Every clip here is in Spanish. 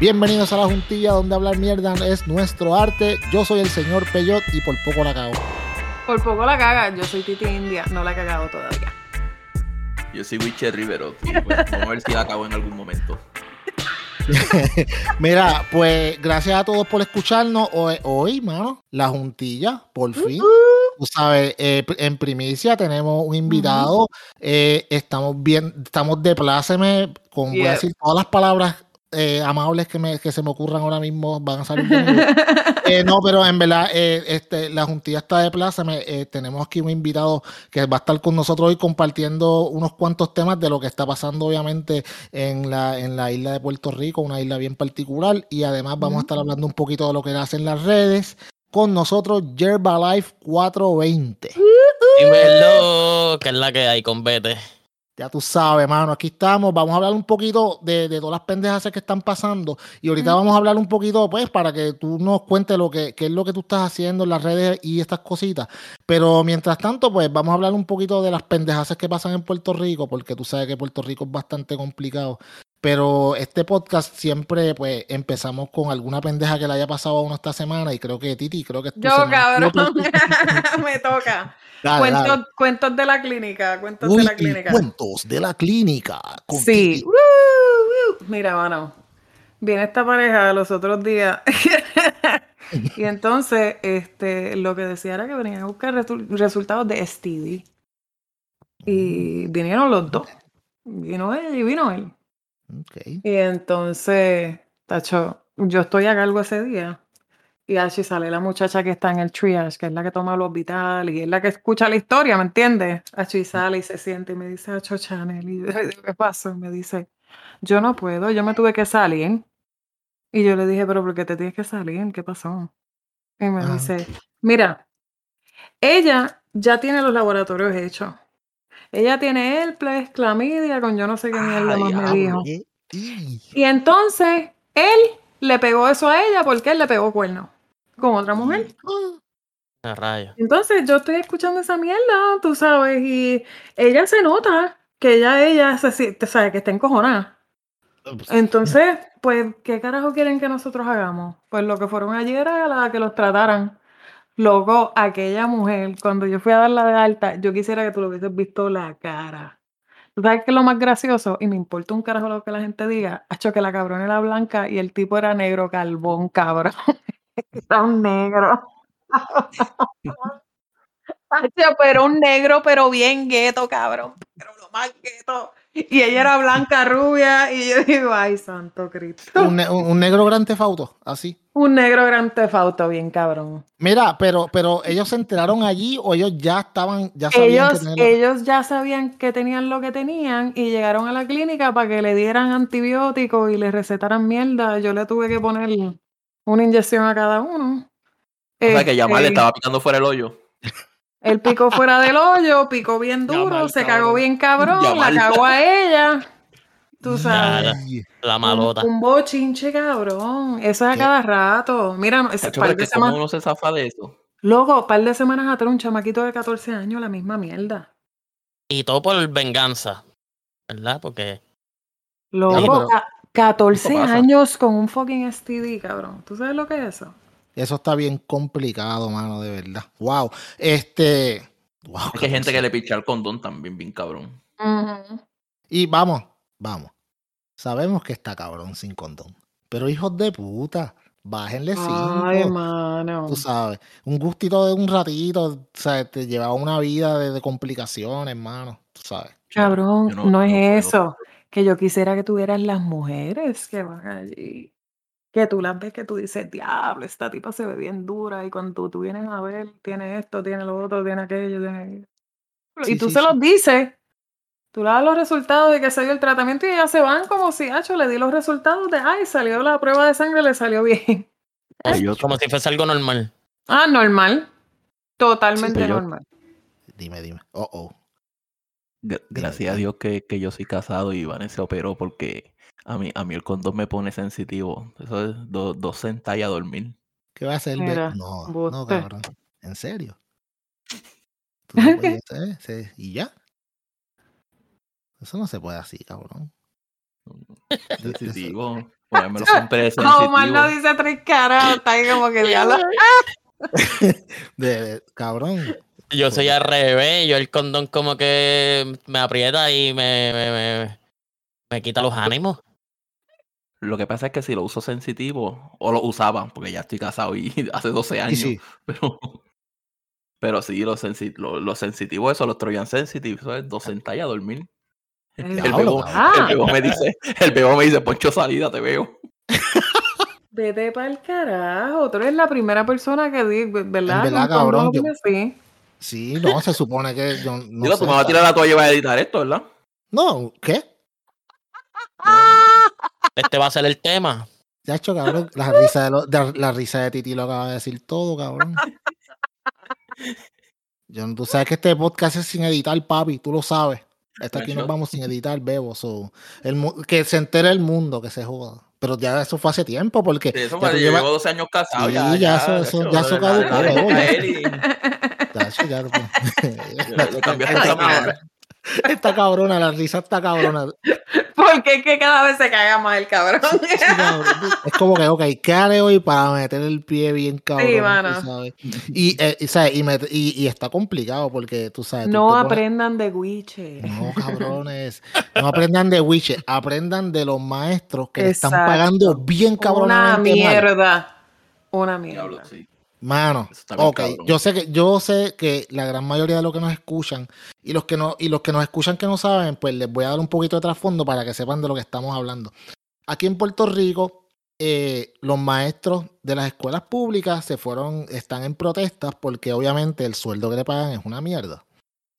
Bienvenidos a la juntilla donde hablar mierda es nuestro arte. Yo soy el señor Peyot y por poco la cago. Por poco la caga, yo soy Titi India, no la he cagado todavía. Yo soy Witcher Rivero. y, pues, vamos a ver si la acabo en algún momento. Mira, pues gracias a todos por escucharnos hoy, hoy mano. La juntilla, por fin. Tú sabes, eh, en primicia tenemos un invitado. eh, estamos bien, estamos de pláceme con voy a decir todas las palabras eh, amables que, me, que se me ocurran ahora mismo van a salir. Eh, no, pero en verdad, eh, este, la juntilla está de pláceme. Eh, tenemos aquí un invitado que va a estar con nosotros hoy compartiendo unos cuantos temas de lo que está pasando, obviamente, en la, en la isla de Puerto Rico, una isla bien particular. Y además vamos a estar hablando un poquito de lo que hace en las redes. Con nosotros, Yerbalife 420. Dímelo, que es la que hay con Vete. Ya tú sabes, mano, aquí estamos. Vamos a hablar un poquito de, de todas las pendejas que están pasando. Y ahorita vamos a hablar un poquito, pues, para que tú nos cuentes lo que, qué es lo que tú estás haciendo en las redes y estas cositas. Pero mientras tanto, pues, vamos a hablar un poquito de las pendejas que pasan en Puerto Rico, porque tú sabes que Puerto Rico es bastante complicado. Pero este podcast siempre, pues, empezamos con alguna pendeja que le haya pasado a uno esta semana. Y creo que Titi, creo que es tu Yo, semana. cabrón, me toca. Dale, cuentos, dale. cuentos de la clínica, cuentos Uy, de la clínica. cuentos de la clínica. con Sí. Woo, woo. Mira, mano. Viene esta pareja los otros días. y entonces, este, lo que decía era que venían a buscar resu- resultados de STD. Y vinieron los dos. Vino ella y vino él. Ok. Y entonces, tacho, yo estoy a cargo ese día. Y así sale la muchacha que está en el triage, que es la que toma los vitales y es la que escucha la historia, ¿me entiendes? Así sale y se siente y me dice, Acho Chanel, y yo ¿qué pasó? Y me dice, yo no puedo, yo me tuve que salir. Y yo le dije, pero ¿por qué te tienes que salir? ¿Qué pasó? Y me Ajá. dice, mira, ella ya tiene los laboratorios hechos. Ella tiene herpes, clamidia, con yo no sé qué mierda más me dijo. Y- Y entonces él le pegó eso a ella porque él le pegó cuerno con otra mujer. A rayos. Entonces yo estoy escuchando esa mierda, tú sabes, y ella se nota que ella, ella se siente, sabe que está encojonada. Entonces, pues, ¿qué carajo quieren que nosotros hagamos? Pues lo que fueron ayer era la que los trataran. Luego, aquella mujer, cuando yo fui a darla de alta, yo quisiera que tú lo hubieses visto la cara. ¿Tú sabes qué es lo más gracioso? Y me importa un carajo lo que la gente diga. Hacho, que la cabrona era blanca y el tipo era negro, carbón, cabrón. era un negro. Hacho, pero un negro, pero bien gueto, cabrón. Pero lo más gueto. Y ella era blanca, rubia. Y yo digo, ay, santo Cristo. un, ne- un- negro gran tefauto, así. Un negro gran tefauto, bien cabrón. Mira, pero, pero ellos se enteraron allí o ellos ya estaban, ya sabían que Ellos, tenían la- ellos ya sabían que tenían lo que tenían y llegaron a la clínica para que le dieran antibióticos y le recetaran mierda. Yo le tuve que poner una inyección a cada uno. O sea que Yamal le Este, estaba picando fuera el hoyo. Él picó fuera del hoyo, picó bien duro, se cabrón. cagó bien cabrón, la cagó a ella. Tú sabes. la- malota. un bochinche, cabrón. Eso es a cada rato. Mira, Chacho, par de es que ¿Cómo uno se zafa de eso? Luego, par de semanas atrás, un chamaquito de 14 años, la misma mierda. Y todo por venganza. ¿Verdad? Porque. Loco, pero- ca- 14 Eso pasa. años con un fucking STD, cabrón. ¿Tú sabes lo que es eso? Eso está bien complicado, mano, de verdad. Wow. Este. Wow, Es que hay gente que 14. le picha el condón también, bien cabrón. Y vamos, vamos. Sabemos que está cabrón sin condón. Pero hijos de puta, bájenle cinco. Ay, mano. Tú sabes, un gustito de un ratito, o sea, te lleva una vida de, de complicaciones, hermano. Tú sabes. Cabrón, Yo no, no- es no eso. Que yo quisiera que tuvieran las mujeres que van allí. Que tú las ves que tú dices, diablo, esta tipa se ve bien dura. Y cuando tú vienes a ver, tiene esto, tiene lo otro, tiene aquello, tiene aquello. Sí, y tú sí, se sí. los dices. Tú le das los resultados de que se dio el tratamiento y ellas se van como si, hacho, le di los resultados de, ay, salió la prueba de sangre, le salió bien. Como si fuese algo normal. Ah, normal. Totalmente Sí, yo- normal. Dime, dime. Oh, oh. Gra- Gracias a Dios que, que yo soy casado y Vanessa se operó porque a mí, a mí el condón me pone sensitivo. Eso es do- dos sentadas y a dormir. ¿Qué va a hacer? Mira, no, no, cabrón. ¿En serio? Tú no puedes hacer, sí, ¿Y ya? Eso no se puede así, cabrón. Sensitivo. Ponérmelo siempre de Como Omar no sensitivo. dice tres caras, está ahí como que diablo. De, de- cabrón. Yo soy al revés, yo el condón como que me aprieta y me, me, me, me quita los ánimos. Lo que pasa es que si lo uso sensitivo, o lo usaba, porque ya estoy casado y hace 12 Y años, sí, pero, pero sí, lo, sensi- lo, lo sensitivo, eso, los Trojan Sensitive, eso es dos sentadas y a dormir. El El bebo, Ah. el bebo me dice, el bebo me dice, Poncho salida, te veo. Vete para el carajo. Tú eres la primera persona que di, ¿verdad? Verdad, cabrón, yo- así. sí, no, se supone que yo no Digo, sé, tú me vas a tirar la toalla y vas a editar esto, ¿verdad? No, ¿qué? Este va a ser el tema. Ya hecho, cabrón, la risa de, lo- de- la risa de Titi lo acaba de decir todo, cabrón. Yo, tú sabes que este podcast es sin editar, papi, tú lo sabes. Hasta aquí nos vamos sin editar, bebo. so, el, que se entere el mundo, que se joda. Pero ya eso fue hace tiempo, porque Sí, eso ya llevo 12 años casado. Sí, ya, ya eso- eso- ya eso ya. y- Ya, cambiaste Está cabrona. La risa está cabrona. Porque es que cada vez se caga más el cabrón. Sí, cabrón. Es como que, ok, ¿qué haré hoy para meter el pie bien cabrón? tú mano. sabes? Y, eh, y, ¿sabes? Y, met- y- y está complicado porque tú sabes. tú No pones- aprendan de Wiche. No, cabrones. No aprendan de Witcher, aprendan de los maestros que le están pagando bien Una cabronamente mal. mierda. Una mierda. Diablo, sí. Mano, ok, cabrón. yo sé que yo sé que la gran mayoría de los que nos escuchan y los que no y los que nos escuchan que no saben, pues les voy a dar un poquito de trasfondo para que sepan de lo que estamos hablando. Aquí en Puerto Rico, eh, los maestros de las escuelas públicas se fueron, están en protestas porque obviamente el sueldo que le pagan es una mierda.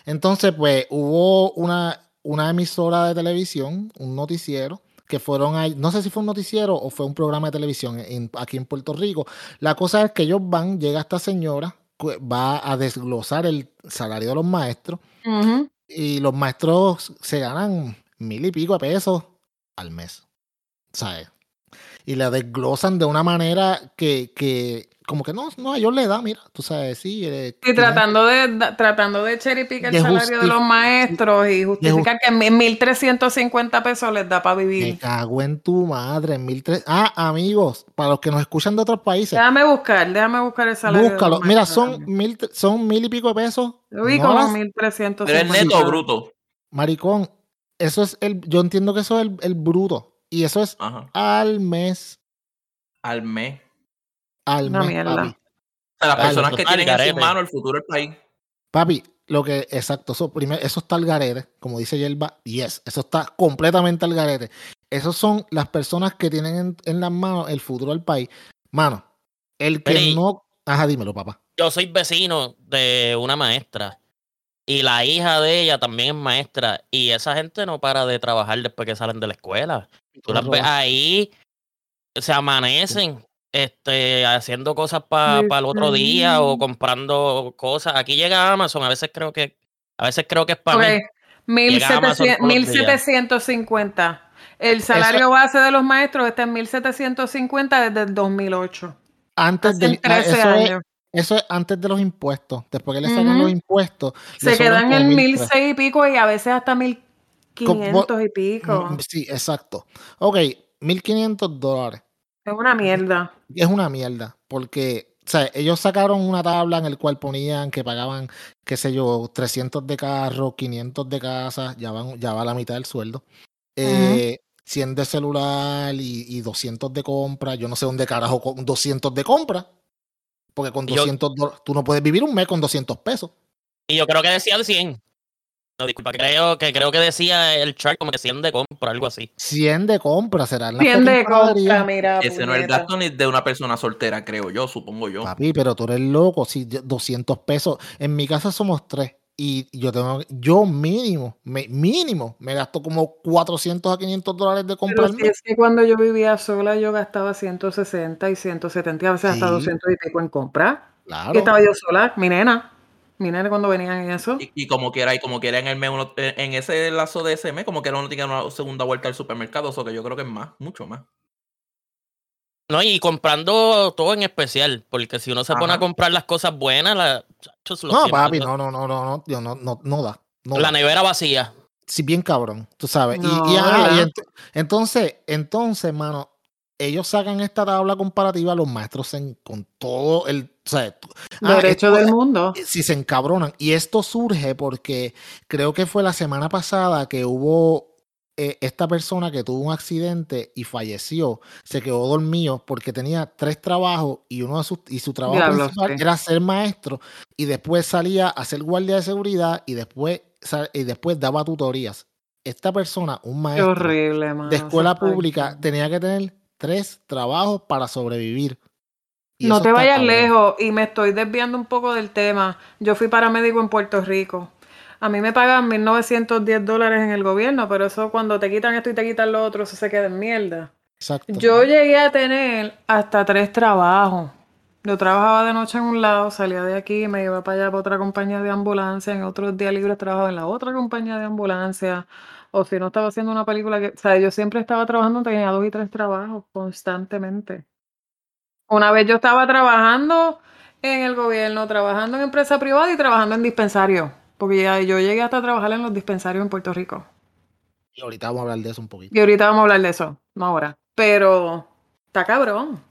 Entonces, pues hubo una, una emisora de televisión, un noticiero, que fueron ahí, no sé si fue un noticiero o fue un programa de televisión en- aquí en Puerto Rico. La cosa es que ellos van, llega esta señora, va a desglosar el salario de los maestros y los maestros se ganan mil y pico de pesos al mes. ¿Sabes? Y la desglosan de una manera que, que como que no, no, a ellos le da, mira, tú sabes, sí. eh, Y tratando de, da- tratando de cherry pick el De salario de los maestros y justificar que en 1.350 pesos les da para Me vivir. cago en tu madre, en mil tres. Ah, amigos, para los que nos escuchan de otros países, Déjame buscar, déjame buscar el salario. de búscalo. los Mira, son mil, son mil y pico de pesos. Yo vi No como las- 1.350. ¿Pero es neto o bruto? Maricón, eso es el, yo entiendo que eso es el, el bruto. Y eso es Ajá. al mes. Al mes. Al Una mes, mierda. papi. O sea, las Dale, personas que tienen en manos el futuro del país. Papi, lo que, exacto, eso, primero, eso está al garete, como dice Yelba, yes, eso está completamente al garete. Esas son las personas que tienen en, en las manos el futuro del país. Mano, el que no. Ajá, dímelo, papá. Yo soy vecino de una maestra y la hija de ella también es maestra y esa gente no para de trabajar después que salen de la escuela. Tú las ves ahí, se amanecen este, haciendo cosas para Ay, el otro día o comprando cosas. Aquí llega Amazon, a veces creo que a veces creo que es para Ok, mí. Llega Amazon 1700 todos los días. 1750. El salario base de los maestros está en 1750 desde el 2008. Antes de, ah, 13 eso, es, eso es antes de los impuestos. Después que le sacan los impuestos. Se quedan en 1.300. 1006 y pico y a veces hasta 1500 y pico. Mm, Sí, exacto. Ok, 1.500 dólares. Es una mierda. es una mierda, porque o sea, ellos sacaron una tabla en el cual ponían que pagaban, qué sé yo, 300 de carro, 500 de casa, ya, van, ya va la mitad del sueldo, eh, 100 de celular y, y 200 de compra, yo no sé dónde carajo con 200 de compra, porque con Yo- 200 dólares, tú no puedes vivir un mes con 200 pesos. Y yo creo que decía de 100. No, disculpa, creo que creo que decía el chart como que 100 de compra, algo así. 100 de compra serán las 100 de compra, mira. Ese no es el gasto ni de una persona soltera, creo yo, supongo yo. Papi, pero tú eres loco, si yo- 200 pesos. En mi casa somos tres y yo tengo, yo mínimo, me- mínimo, me gasto como 400 a 500 dólares de compra Pero si es que cuando yo vivía sola yo gastaba 160 y 170 y a veces hasta Sí. 200 y pico en compra. Claro. Y estaba yo sola, mi nena. Mi nena cuando venían en eso. Y, y como quiera, y como quiera en el mes, uno- en ese lazo de ese mes, como quiera uno tiene una segunda vuelta al supermercado, eso que yo creo que es más, mucho más. No, y comprando todo en especial, porque si uno se pone a comprar las cosas buenas, la, No, papi, no, no, no, no, no, no, no, no da. No la da. nevera vacía. Sí, bien cabrón, tú sabes. Y- No, y, entonces, entonces, mano, ellos sacan esta tabla comparativa, los maestros con todo el o sea, ah, derecho del mundo. Si se encabronan. Y esto surge porque creo que fue la semana pasada que hubo eh, esta persona que tuvo un accidente y falleció, se quedó dormido porque tenía tres trabajos y uno de sus, y su trabajo principal era ser maestro y después salía a ser guardia de seguridad y después, y después daba tutorías. Esta persona, un maestro de escuela pública, tenía que tener tres trabajos para sobrevivir. no te vayas lejos y me estoy desviando un poco del tema. Yo fui paramédico en Puerto Rico. A mí me pagan 1.910 dólares en el gobierno, pero eso cuando te quitan esto y te quitan lo otro, eso se queda en mierda. Exacto. Yo llegué a tener hasta tres trabajos. Yo trabajaba de noche en un lado, salía de aquí, me iba para allá para otra compañía de ambulancia, en otros días libres trabajaba en la otra compañía de ambulancia, o si no estaba haciendo una película que, o sea, yo siempre estaba trabajando, tenía dos y tres trabajos constantemente. Una vez yo estaba trabajando en el gobierno, trabajando en empresa privada y trabajando en dispensario. Porque ya yo llegué hasta trabajar en los dispensarios en Puerto Rico. Y ahorita vamos a hablar de eso un poquito. Y ahorita vamos a hablar de eso, no ahora. Pero está cabrón.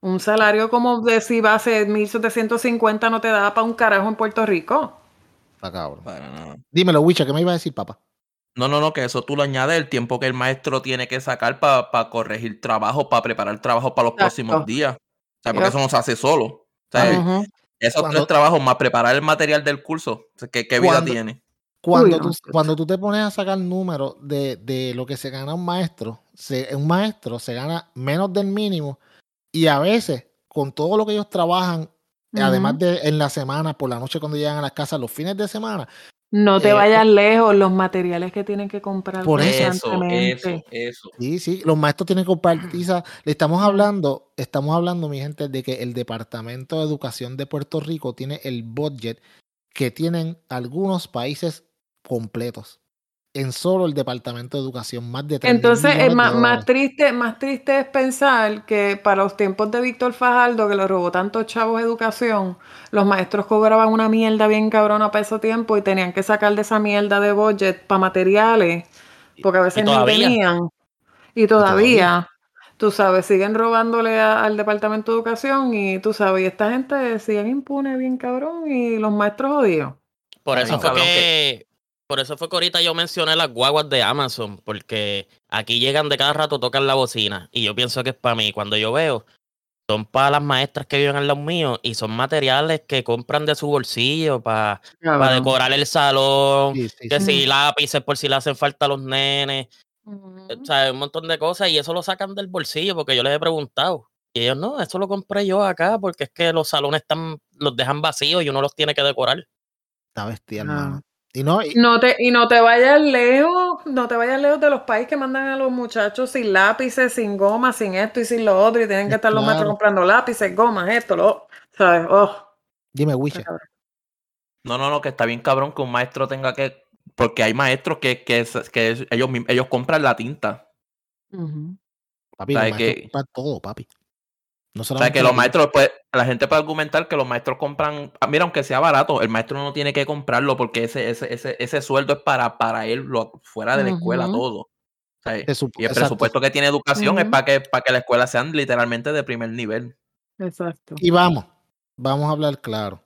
Un salario como de si va a ser 1750 no te da para un carajo en Puerto Rico. Está cabrón. Dímelo, Wicha, ¿qué me iba a decir, papá? No, no, no, que eso tú lo añades el tiempo que el maestro tiene que sacar para corregir trabajo, para preparar trabajo para los próximos días. O sea, porque eso no se hace solo. O sea, esos tres trabajos más preparar el material del curso, ¿qué, qué vida tiene? Cuando, tú, cuando tú te pones a sacar números de, de, lo que se gana un maestro, un maestro se gana menos del mínimo y a veces con todo lo que ellos trabajan, además de en la semana, por la noche cuando llegan a las casas, los fines de semana, no te eh, vayas lejos, los materiales que tienen que comprar. Por eso, eso, eso. Sí, sí, los maestros tienen que comprar Le estamos hablando, estamos hablando, mi gente, de que el Departamento de Educación de Puerto Rico tiene el budget que tienen algunos países completos en solo el Departamento de Educación, más de 3 Entonces, es más, más, triste, más triste es pensar que para los tiempos de Víctor Fajardo, que le robó tantos chavos educación, los maestros cobraban una mierda bien cabrona para ese tiempo y tenían que sacar de esa mierda de budget para materiales, porque a veces no tenían. Y todavía, tú sabes, siguen robándole al Departamento de Educación y tú sabes, y esta gente siguen impune bien cabrón y los maestros jodidos. Por eso fue que por eso fue que ahorita yo mencioné las guaguas de Amazon, porque aquí llegan de cada rato, tocan la bocina. Y yo pienso que es para mí. Cuando yo veo, son para las maestras que viven al lado mío y son materiales que compran de su bolsillo para, decorar el salón, que si lápices por si le hacen falta a los nenes. O sea, un montón de cosas y eso lo sacan del bolsillo porque yo les he preguntado. Y ellos, no, eso lo compré yo acá porque es que los salones están, los dejan vacíos y uno los tiene que decorar. Está bestial, hermano. Y no, no te, y no te vayas lejos, no te vayas lejos de los países que mandan a los muchachos sin lápices, sin goma, sin esto y sin lo otro, y tienen que estar los maestros comprando lápices, gomas, esto, lo ¿sabes? Oh. Dime, Wiche. No, no, no, que está bien cabrón que un maestro tenga que. Porque hay maestros que, que, que ellos, ellos compran la tinta. Papi, que... todo, papi. No o sea, que los maestros, pues, la gente puede argumentar que los maestros compran, ah, mira, aunque sea barato, el maestro no tiene que comprarlo porque ese, ese, ese, ese sueldo es para, para él, lo, fuera de la escuela, todo. y el presupuesto que tiene educación es para que, para que la escuela sean literalmente de primer nivel. Exacto. Y vamos, vamos a hablar claro.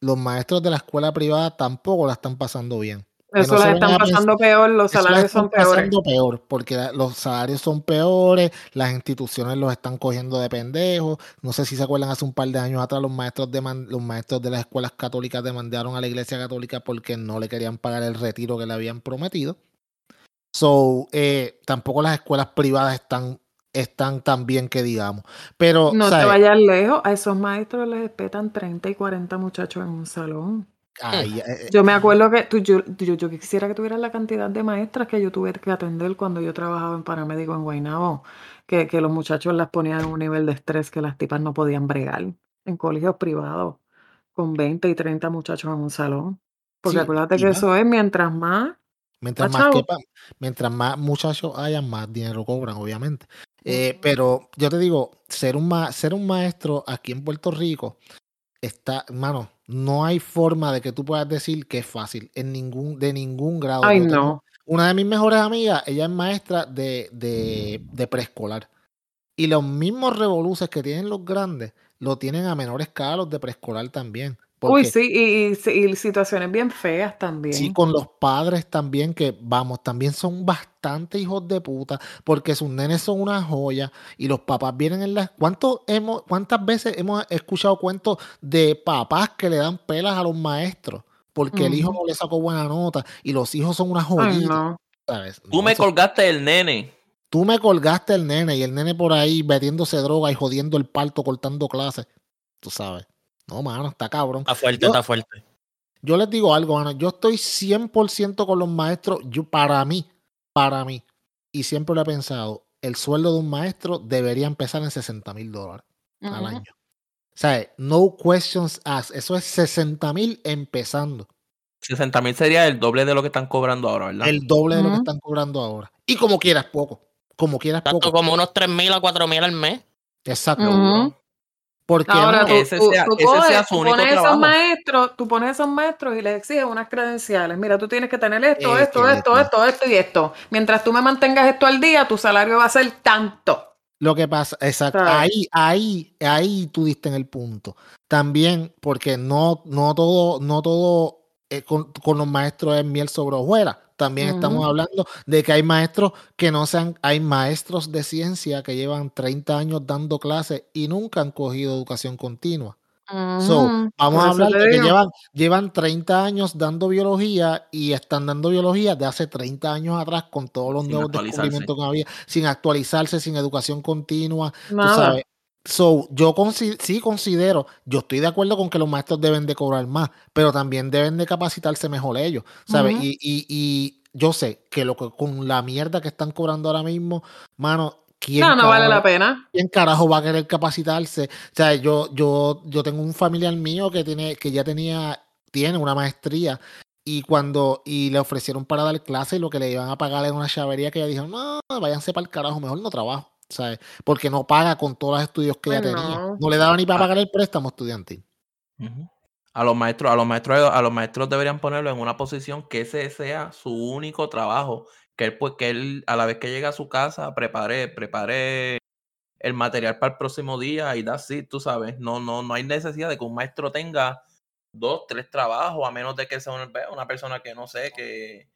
Los maestros de la escuela privada tampoco la están pasando bien. Eso la están pasando peor, los salarios son peores. pasando peor, porque los salarios son peores, las instituciones los están cogiendo de pendejos. No sé si se acuerdan, hace un par de años atrás los maestros de, los maestros de las escuelas católicas demandaron a la iglesia católica porque no le querían pagar el retiro que le habían prometido. So, eh, tampoco las escuelas privadas están, están tan bien que digamos. Pero, no te vayas lejos, a esos maestros les respetan 30 y 40 muchachos en un salón. Eh, eh, yo me acuerdo que tú, yo, yo, quisiera que tuvieras la cantidad de maestras que yo tuve que atender cuando yo trabajaba en paramédico en Guaynabo, que, que los muchachos las ponían en un nivel de estrés que las tipas no podían bregar en colegios privados con 20 y 30 muchachos en un salón. Porque acuérdate que eso es mientras más. Mientras más, mientras más muchachos hayan, más dinero cobran, obviamente. Eh, pero yo te digo, ser un, ser un maestro aquí en Puerto Rico está, hermano, no hay forma de que tú puedas decir que es fácil en ningún, de ningún grado. Ay, no. Una de mis mejores amigas, ella es maestra de, de, de preescolar. Y los mismos revoluces que tienen los grandes, lo tienen a menor escala los de preescolar también. Uy, sí, y, situaciones bien feas también. Sí, con los padres también, que vamos, también son bastante hijos de puta, porque sus nenes son una joya y los papás vienen en las... ¿Cuánto hemos, ¿Cuántas veces hemos escuchado cuentos de papás que le dan pelas a los maestros? Porque el hijo no le sacó buena nota y los hijos son una joyita. Tú me colgaste el nene. Tú me colgaste el nene y el nene por ahí metiéndose droga y jodiendo el parto, cortando clases. Tú sabes. No, mano, está cabrón. Está fuerte, está fuerte. Yo les digo algo, mano. Yo estoy 100% con los maestros. Yo, para mí, para mí, y siempre lo he pensado, el sueldo de un maestro debería empezar en 60 mil dólares al año. O sea, no questions asked. Eso es 60 mil empezando. 60 mil sería el doble de lo que están cobrando ahora, ¿verdad? El doble de lo que están cobrando ahora. Y como quieras, poco. Como quieras, Tanto poco. como unos 3 mil a 4 mil al mes. Exacto. Porque Ahora, tú, ese sea, su único pones esos maestros, tú pones esos maestros y les exiges unas credenciales. Mira, tú tienes que tener esto, esto, esto, esto, esto y esto. Mientras tú me mantengas esto al día, tu salario va a ser tanto. Lo que pasa, exacto, ahí, ahí, ahí tú diste en el punto. También, porque no, no todo, no todo eh, con, los maestros es miel sobre hojuelas. También estamos hablando de que hay maestros que no sean, hay maestros de ciencia que llevan 30 años dando clases y nunca han cogido educación continua. vamos a hablar de que llevan, llevan 30 años dando biología y están dando biología de hace 30 años atrás con todos los nuevos descubrimientos que había, sin actualizarse, sin educación continua. Tú sabes, So, yo sí considero, yo estoy de acuerdo con que los maestros deben de cobrar más, pero también deben de capacitarse mejor ellos, ¿sabes? y, y, y, yo sé que lo que con la mierda que están cobrando ahora mismo, mano, ¿quién no, no vale la pena. ¿Quién carajo va a querer capacitarse? O sea, yo, yo, yo tengo un familiar mío que tiene, que ya tenía, tiene una maestría y cuando y le ofrecieron para dar clase, lo que le iban a pagar era una chavería que ella dijo, no, váyanse para el carajo, mejor no trabajo. Porque no paga con todos los estudios que ella tenía. No le daba ni para ah. pagar el préstamo estudiantil. A los maestros, a los maestros, a los maestros deberían ponerlo en una posición que ese sea su único trabajo. Que él, pues, que él, a la vez que llega a su casa, prepare, prepare el material para el próximo día y da así, tú sabes. No, no, no hay necesidad de que un maestro tenga dos, tres trabajos, a menos de que sea una, persona que no sé, que.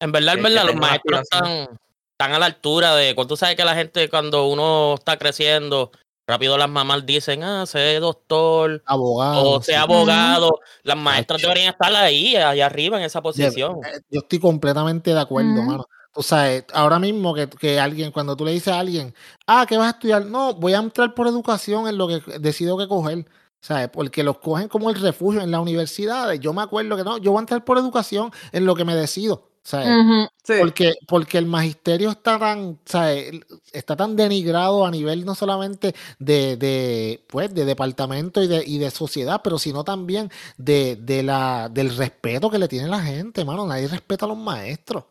En verdad, en verdad, los maestros están están a la altura de. Cuando tú sabes que la gente, cuando uno está creciendo, rápido las mamás dicen, ah, sé doctor, abogado, o sea abogado. Las maestras deberían estar ahí, allá arriba en esa posición. Eh, yo, estoy completamente de acuerdo, mano. Tú sabes, ahora mismo que, que, alguien, cuando tú le dices a alguien, ah, ¿qué vas a estudiar? No, voy a entrar por educación en lo que decido que coger. ¿Sabes? Porque los cogen como el refugio en las universidades. Yo me acuerdo que no, yo voy a entrar por educación en lo que me decido porque, porque el magisterio está tan, está tan denigrado a nivel no solamente de, de, pues, de departamento y de, y de sociedad, pero sino también de, de la, del respeto que le tiene la gente, mano. Nadie respeta a los maestros.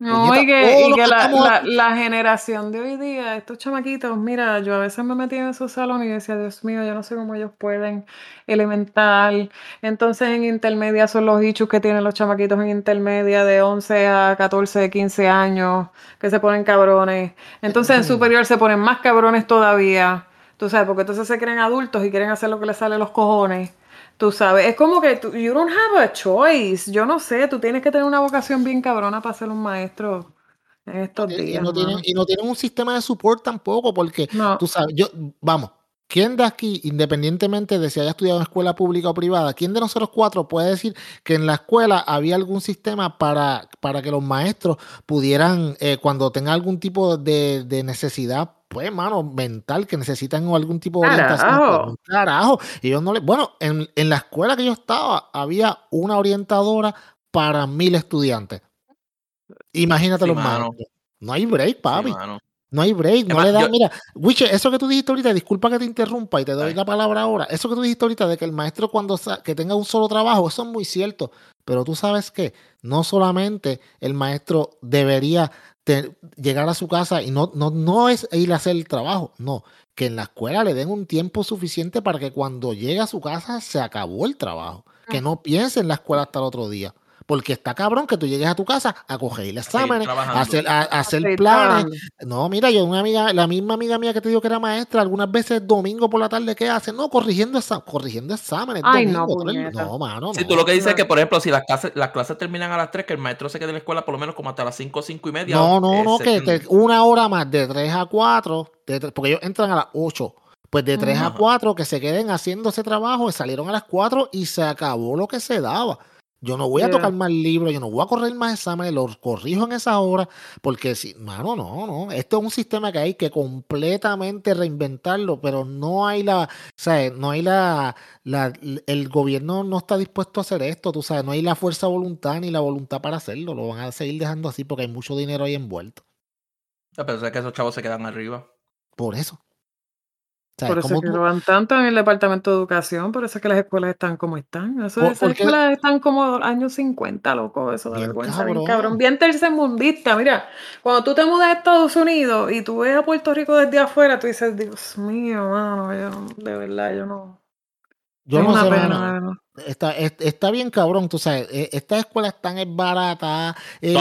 No, y que, la, generación de hoy día, estos chamaquitos, mira, yo a veces me metí en esos salones y decía, Dios mío, yo no sé cómo ellos pueden elemental. Entonces en intermedia son los dichos que tienen los chamaquitos en intermedia de 11 a 14, 15 años, que se ponen cabrones. Entonces en superior se ponen más cabrones todavía, tú sabes, porque entonces se creen adultos y quieren hacer lo que les sale a los cojones. Tú sabes, es como que tú, you don't have a choice. Yo no sé, tú tienes que tener una vocación bien cabrona para ser un maestro en estos días. Y no, tienen, y no tienen un sistema de support tampoco, porque tú sabes, yo, vamos, ¿quién de aquí, independientemente de si haya estudiado en escuela pública o privada, quién de nosotros cuatro puede decir que en la escuela había algún sistema para, para que los maestros pudieran, eh, cuando tengan algún tipo de, de necesidad pues, mano, mental que necesitan algún tipo de orientación. Carajo. Y yo no le. Bueno, en, en, la escuela que yo estaba, había una orientadora para mil estudiantes. Imagínate los manos. No hay break, papi. no hay break, no le da. Mira, Wiche, eso que tú dijiste ahorita, disculpa que te interrumpa y te doy la palabra ahora. Eso que tú dijiste ahorita de que el maestro cuando que tenga un solo trabajo, eso es muy cierto. Pero tú sabes que no solamente el maestro debería llegar a su casa y no, no, no es ir a hacer el trabajo, no, que en la escuela le den un tiempo suficiente para que cuando llegue a su casa se acabó el trabajo, que no piense en la escuela hasta el otro día. Porque está cabrón que tú llegues a tu casa a coger el examen, a hacer, a, hacer planes. No, mira, yo una amiga, la misma amiga mía que te dijo que era maestra, algunas veces domingo por la tarde, ¿qué hace? No, corrigiendo, corrigiendo exámenes. Ay, no, no, mano. Si tú lo que dices es que, por ejemplo, si las clases, las clases terminan a las 3, que el maestro se quede en la escuela por lo menos como hasta las 5, 5 y media. No, no, no, que una hora más, de 3 a 4, porque ellos entran a las 8 pues de 3 a 4 que se queden haciendo ese trabajo, salieron a las 4 y se acabó lo que se daba. Yo no voy a tocar más libros, yo no voy a correr más exámenes, los corrijo en esa hora, porque si, mano, no, no, esto es un sistema que hay que completamente reinventarlo, pero no hay la, o sea, no hay la, la, el gobierno no está dispuesto a hacer esto, tú sabes, no hay la fuerza voluntad ni la voluntad para hacerlo, lo van a seguir dejando así porque hay mucho dinero ahí envuelto. A pesar que esos chavos se quedan arriba. Por eso. Por eso que van tanto en el departamento de educación, por eso es que las escuelas están como están. Eso, esas escuelas están como años 50, loco, eso da vergüenza. Cabrón. Bien, cabrón. Bien tercermundista. Mira, cuando tú te mudas a Estados Unidos y tú ves a Puerto Rico desde afuera, tú dices, Dios mío, mano, yo, de verdad, yo no. Yo no sé, pena, está, está, bien cabrón, tú sabes, e, estas escuelas están baratas. Eh,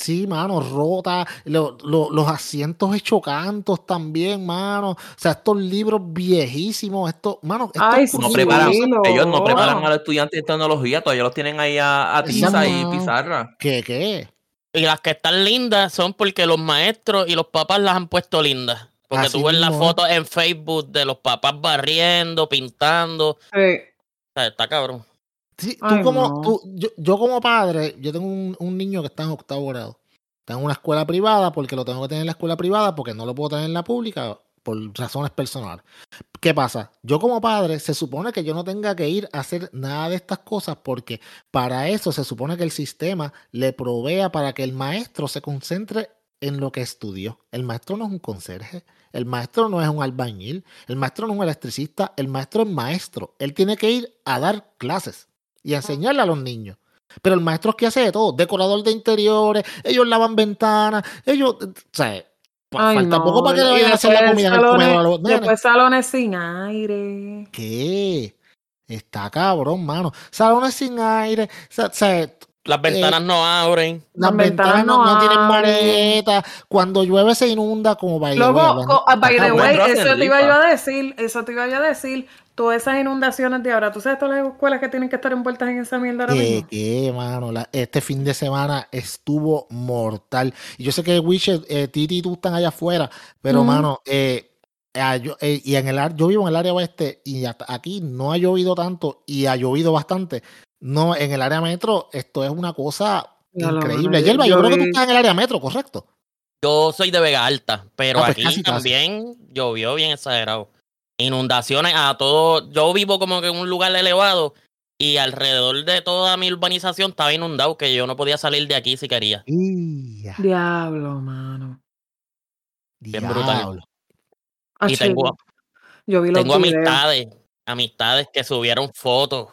Sí, mano, rota, los asientos hechos cantos también, mano. O sea, estos libros viejísimos, estos, mano, no preparan, ellos no preparan a los estudiantes de tecnología, todavía los tienen ahí a, tiza y pizarra. ¿Qué, qué? Y las que están lindas son porque los maestros y los papás las han puesto lindas. Porque tú ves las fotos en Facebook de los papás barriendo, pintando. Sí. O sea, está cabrón tú como, tú, yo, como padre, yo tengo un, niño que está en octavo grado. Está en una escuela privada porque lo tengo que tener en la escuela privada porque no lo puedo tener en la pública por razones personales. ¿Qué pasa? Yo como padre se supone que yo no tenga que ir a hacer nada de estas cosas porque para eso se supone que el sistema le provea para que el maestro se concentre en lo que estudió. El maestro no es un conserje, el maestro no es un albañil, el maestro no es un electricista, el maestro es maestro. Él tiene que ir a dar clases y enseñarle a los niños. Pero el maestro es que hace de todo, decorador de interiores, ellos lavan ventanas, ellos, o sea, falta poco para que le vayan a hacer la comida en el comedor a los Después salones sin aire. ¿Qué? Está cabrón, mano. Salones sin aire, o sea, las ventanas no abren. Las, ventanas, no, tienen vareta. Cuando llueve se inunda como by Luego, by the way, eso te iba yo a decir, eso te iba yo a decir todas esas inundaciones de ahora. ¿Tú sabes todas las escuelas que tienen que estar envueltas en esa mierda ahora ¿Qué, ¿Qué, mano? este fin de semana estuvo mortal. Y yo sé que Witcher, eh, Titi y tú están allá afuera, pero, mano, eh, ah, eh, y en el yo vivo en el área oeste y aquí no ha llovido tanto y ha llovido bastante. No, en el área metro esto es una cosa increíble. Yelba, yo, creo que tú estás en el área metro, ¿correcto? Yo soy de Vega Alta, pero ah, pues aquí también llovió bien exagerado inundaciones a todo. Yo vivo como que en un lugar elevado y alrededor de toda mi urbanización estaba inundado, que yo no podía salir de aquí si quería. Diablo, mano. Bien brutal. y tengo, yo vi tengo amistades, amistades que subieron fotos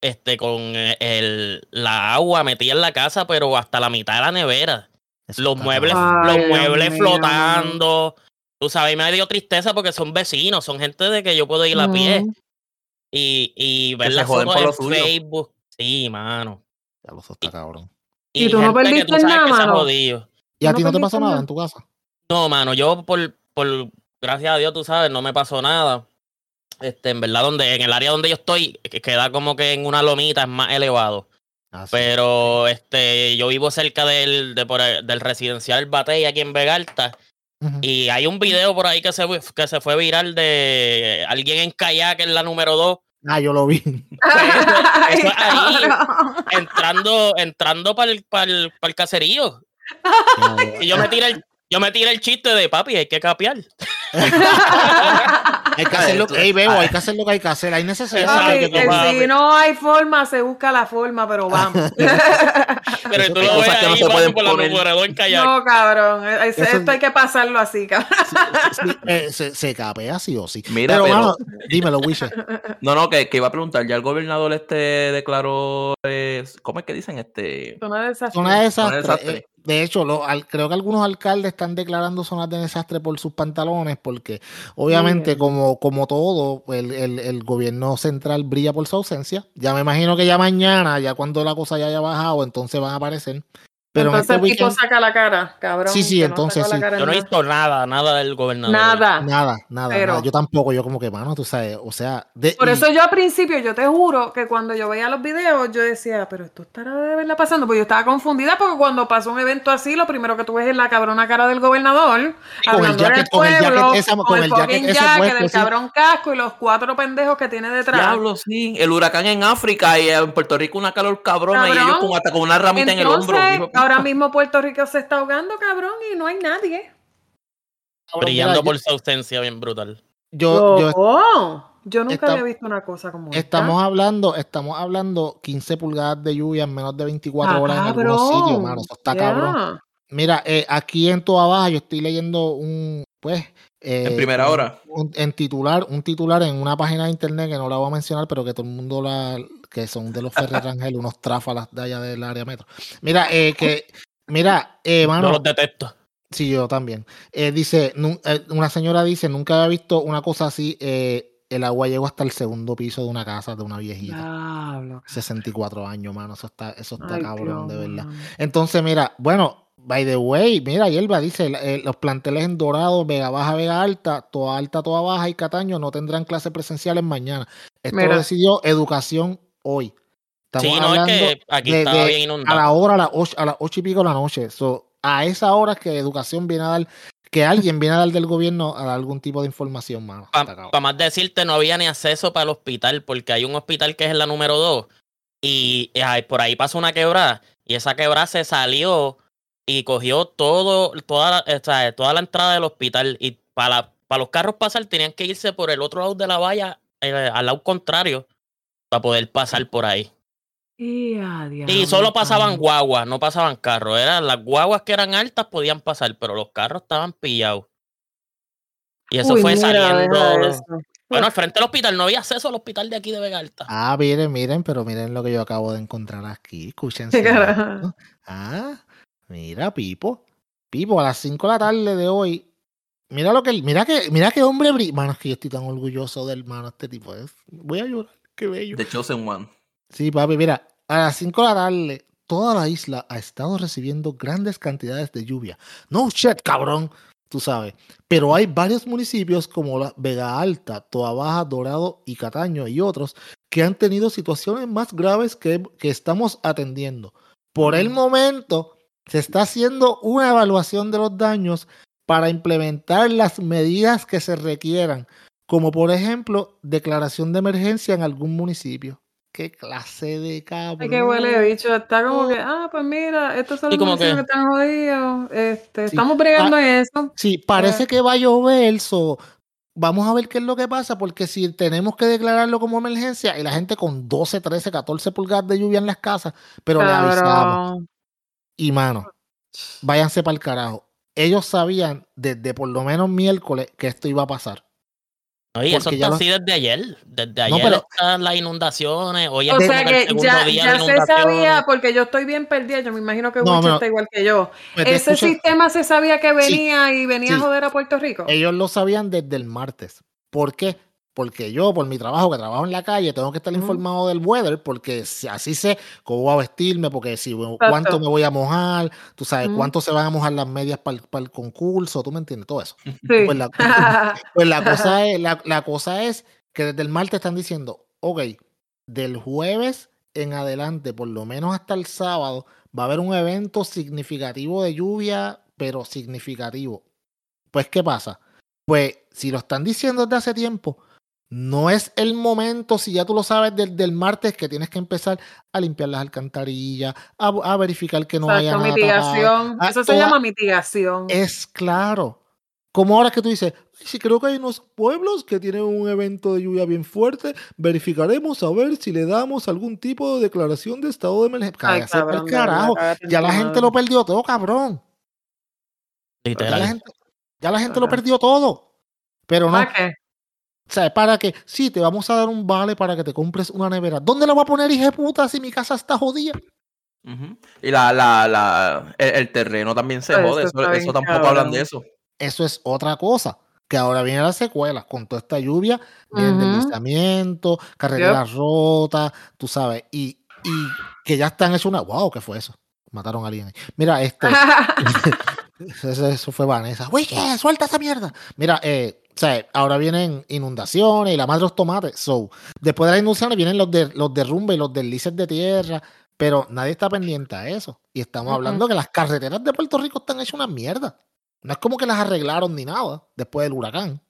este con el, la agua metida en la casa, pero hasta la mitad de la nevera. los muebles, los muebles flotando, Tú sabes, me dio tristeza porque son vecinos, son gente de que yo puedo ir a pie. Y, y ver las fotos en Facebook. Sí, mano. Ya lo está cabrón. Y, y tú no perdiste nada, mano. ¿Y a ti no te pasó nada en tu casa? No, mano, yo por, por, gracias a Dios, tú sabes, no me pasó nada. Este, en verdad, donde, en el área donde yo estoy, queda como que en una lomita, es más elevado. Ah, Pero este, yo vivo cerca del, de por del residencial Batey aquí en Vegalta. Y hay un video por ahí que se, que se fue viral de alguien en kayak en la número 2. Ah, yo lo vi. entrando, entrando para el, para el, para el caserío. y yo me tiré el, yo me tiré el chiste de papi, hay que capiar. hay que hacer lo que, hay que hacer lo que hay que hacer. Hay necesidad. si no hay forma, se busca la forma, pero vamos. pero tú lo ves ahí, no se pueden por poner. la No, cabrón. Esto hay que pasarlo así, cabrón. Eh, se, se, capea sí o sí. Mira, pero, pero dímelo, Wisher. No, no, que, que, iba a preguntar. Ya el gobernador este declaró, eh, ¿cómo es que dicen? Este... Zona de desastre. Zona de desastre. De hecho, lo, al, creo que algunos alcaldes están declarando zonas de desastre por sus pantalones, porque obviamente, como, como todo, el, el, el, gobierno central brilla por su ausencia. Ya me imagino que ya mañana, ya cuando la cosa ya haya bajado, entonces van a aparecer. Pero entonces este el tipo saca la cara, cabrón. Sí, sí, entonces sí. Yo no he visto nada, nada del gobernador. Nada. Nada, nada, Yo tampoco, yo como que, mano, tú sabes, o sea... De, Por eso yo al principio, yo te juro que cuando yo veía los videos, yo decía, pero esto estará de verdad pasando, porque yo estaba confundida porque cuando pasó un evento así, lo primero que tú ves es la cabrona cara del gobernador, con el jacket, con el jacket, esa, con, el jacket, ese jacket del cabrón casco y los cuatro pendejos que tiene detrás. Diablo, sí. El huracán en África y en Puerto Rico una calor cabrona y ellos con, hasta con una ramita en el hombro. Ahora mismo Puerto Rico se está ahogando, cabrón, y no hay nadie. Brillando por su ausencia, bien brutal. Yo, yo, oh, yo nunca había visto una cosa como estamos esta. hablando, estamos hablando 15 pulgadas de lluvia en menos de 24 ah, horas en algunos sitios, mano. Eso está cabrón. Mira, eh, aquí en toda baja yo estoy leyendo un, pues, eh, en primera hora. Un, en titular, un titular en una página de internet que no la voy a mencionar, pero que todo el mundo la, que son de los Ferrer Rangel, unos tráfalas de allá del área metro. Mira, eh, que Mira, eh, mano. No los detesto. Sí, yo también. Eh, dice, eh, una señora dice, nunca había visto una cosa así. Eh, el agua llegó hasta el segundo piso de una casa de una viejita. Diablo. 64 años, mano. Eso está, eso está cabrón, de verdad. Entonces, mira, bueno, by the way, mira, Hierba dice, los planteles en Dorado, Vega Baja, Vega Alta, Toda Alta, Toda Baja y Cataño no tendrán clases presenciales mañana. Esto lo decidió Educación hoy. Estamos sí, no, es que aquí estaba bien inundado. A la hora, a las ocho, a las ocho y pico de la noche. So, a esa hora que educación viene a dar, que alguien viene a dar del gobierno a dar algún tipo de información, mano. Para más decirte, no había ni acceso para el hospital, porque hay un hospital que es la número dos, y ay, por ahí pasó una quebrada, y esa quebrada se salió y cogió todo, toda, la, toda la entrada del hospital, y para, para los carros pasar tenían que irse por el otro lado de la valla, eh, al lado contrario, para poder pasar por ahí. Y, solo pasaban guaguas, no pasaban carros. Eran las guaguas que eran altas podían pasar, pero los carros estaban pillados. Y eso fue saliendo. Bueno, al frente del hospital no había acceso al hospital de aquí de Vega Alta. Ah, miren, miren, pero miren lo que yo acabo de encontrar aquí. Escuchen. Ah, mira, Pipo. Pipo, a las 5 de la tarde de hoy. Mira lo que, mira que, mira qué hombre Mano, es que yo estoy tan orgulloso del hermano, este tipo. Es, voy a llorar, qué bello. The Chosen One. Sí, papi, mira, a las 5 de la tarde, toda la isla ha estado recibiendo grandes cantidades de lluvia. No shit, cabrón, tú sabes. Pero hay varios municipios como la Vega Alta, Toa Baja, Dorado y Cataño y otros que han tenido situaciones más graves que, que estamos atendiendo. Por el momento, se está haciendo una evaluación de los daños para implementar las medidas que se requieran, como por ejemplo declaración de emergencia en algún municipio qué clase de cabrón. Ay, qué huele bicho. Está como que, ah, pues mira, estos son los que... que están jodidos. Este, Estamos bregando en eso. Sí, parece que va a llover, so, vamos a ver qué es lo que pasa, porque si tenemos que declararlo como emergencia y la gente con 12, 13, 14 pulgadas de lluvia en las casas, pero le avisamos. Y mano, váyanse para el carajo. Ellos sabían desde por lo menos miércoles que esto iba a pasar. Oye, eso está así desde ayer. Desde ayer están las inundaciones. Hoy o sea que ya, ya se sabía, porque yo estoy bien perdida. Yo me imagino que no, está igual que yo. Pues Ese sistema se sabía que venía y venía a joder a Puerto Rico. Ellos lo sabían desde el martes. ¿Por qué? Porque yo, por mi trabajo, que trabajo en la calle, tengo que estar informado del weather, porque así sé cómo voy a vestirme, porque si cuánto me voy a mojar, tú sabes, cuánto se van a mojar las medias para el, concurso, tú me entiendes, todo eso. Pues, la, pues la, cosa es, la, cosa es que desde el martes están diciendo, ok, del jueves en adelante, por lo menos hasta el sábado, va a haber un evento significativo de lluvia, pero significativo. Pues, ¿qué pasa? Pues, si lo están diciendo desde hace tiempo, no es el momento, si ya tú lo sabes desde el martes, que tienes que empezar a limpiar las alcantarillas, a, verificar que no haya nada. Mitigación. Ah, Eso se llama mitigación. Es claro. Como ahora que tú dices, si creo que hay unos pueblos que tienen un evento de lluvia bien fuerte, verificaremos a ver si le damos algún tipo de declaración de estado de emergencia. carajo. Ya la gente lo perdió todo, cabrón. Ya la gente, ya la gente lo perdió todo. Pero no. O sea, para que, sí, te vamos a dar un vale para que te compres una nevera. ¿Dónde la voy a poner, hija de puta, si mi casa está jodida? Y la, la, la, el, terreno también se jode, eso, tampoco hablan de eso. Eso es otra cosa que ahora viene la secuela, con toda esta lluvia, viene el deslizamiento, carreteras rotas, tú sabes, y, y que ya están hecho una. ¡Wow! ¿Qué fue eso? Mataron a alguien. Mira, este. eso, fue Vanessa. ¡Uy, qué! ¡Suelta esa mierda! Mira, eh, sea, ahora vienen inundaciones y la madre de los tomates. So, después de las inundaciones vienen los, de, los derrumbes y los deslices de tierra. Pero nadie está pendiente a eso. Y estamos hablando que las carreteras de Puerto Rico están hechas una mierda. No es como que las arreglaron ni nada después del huracán.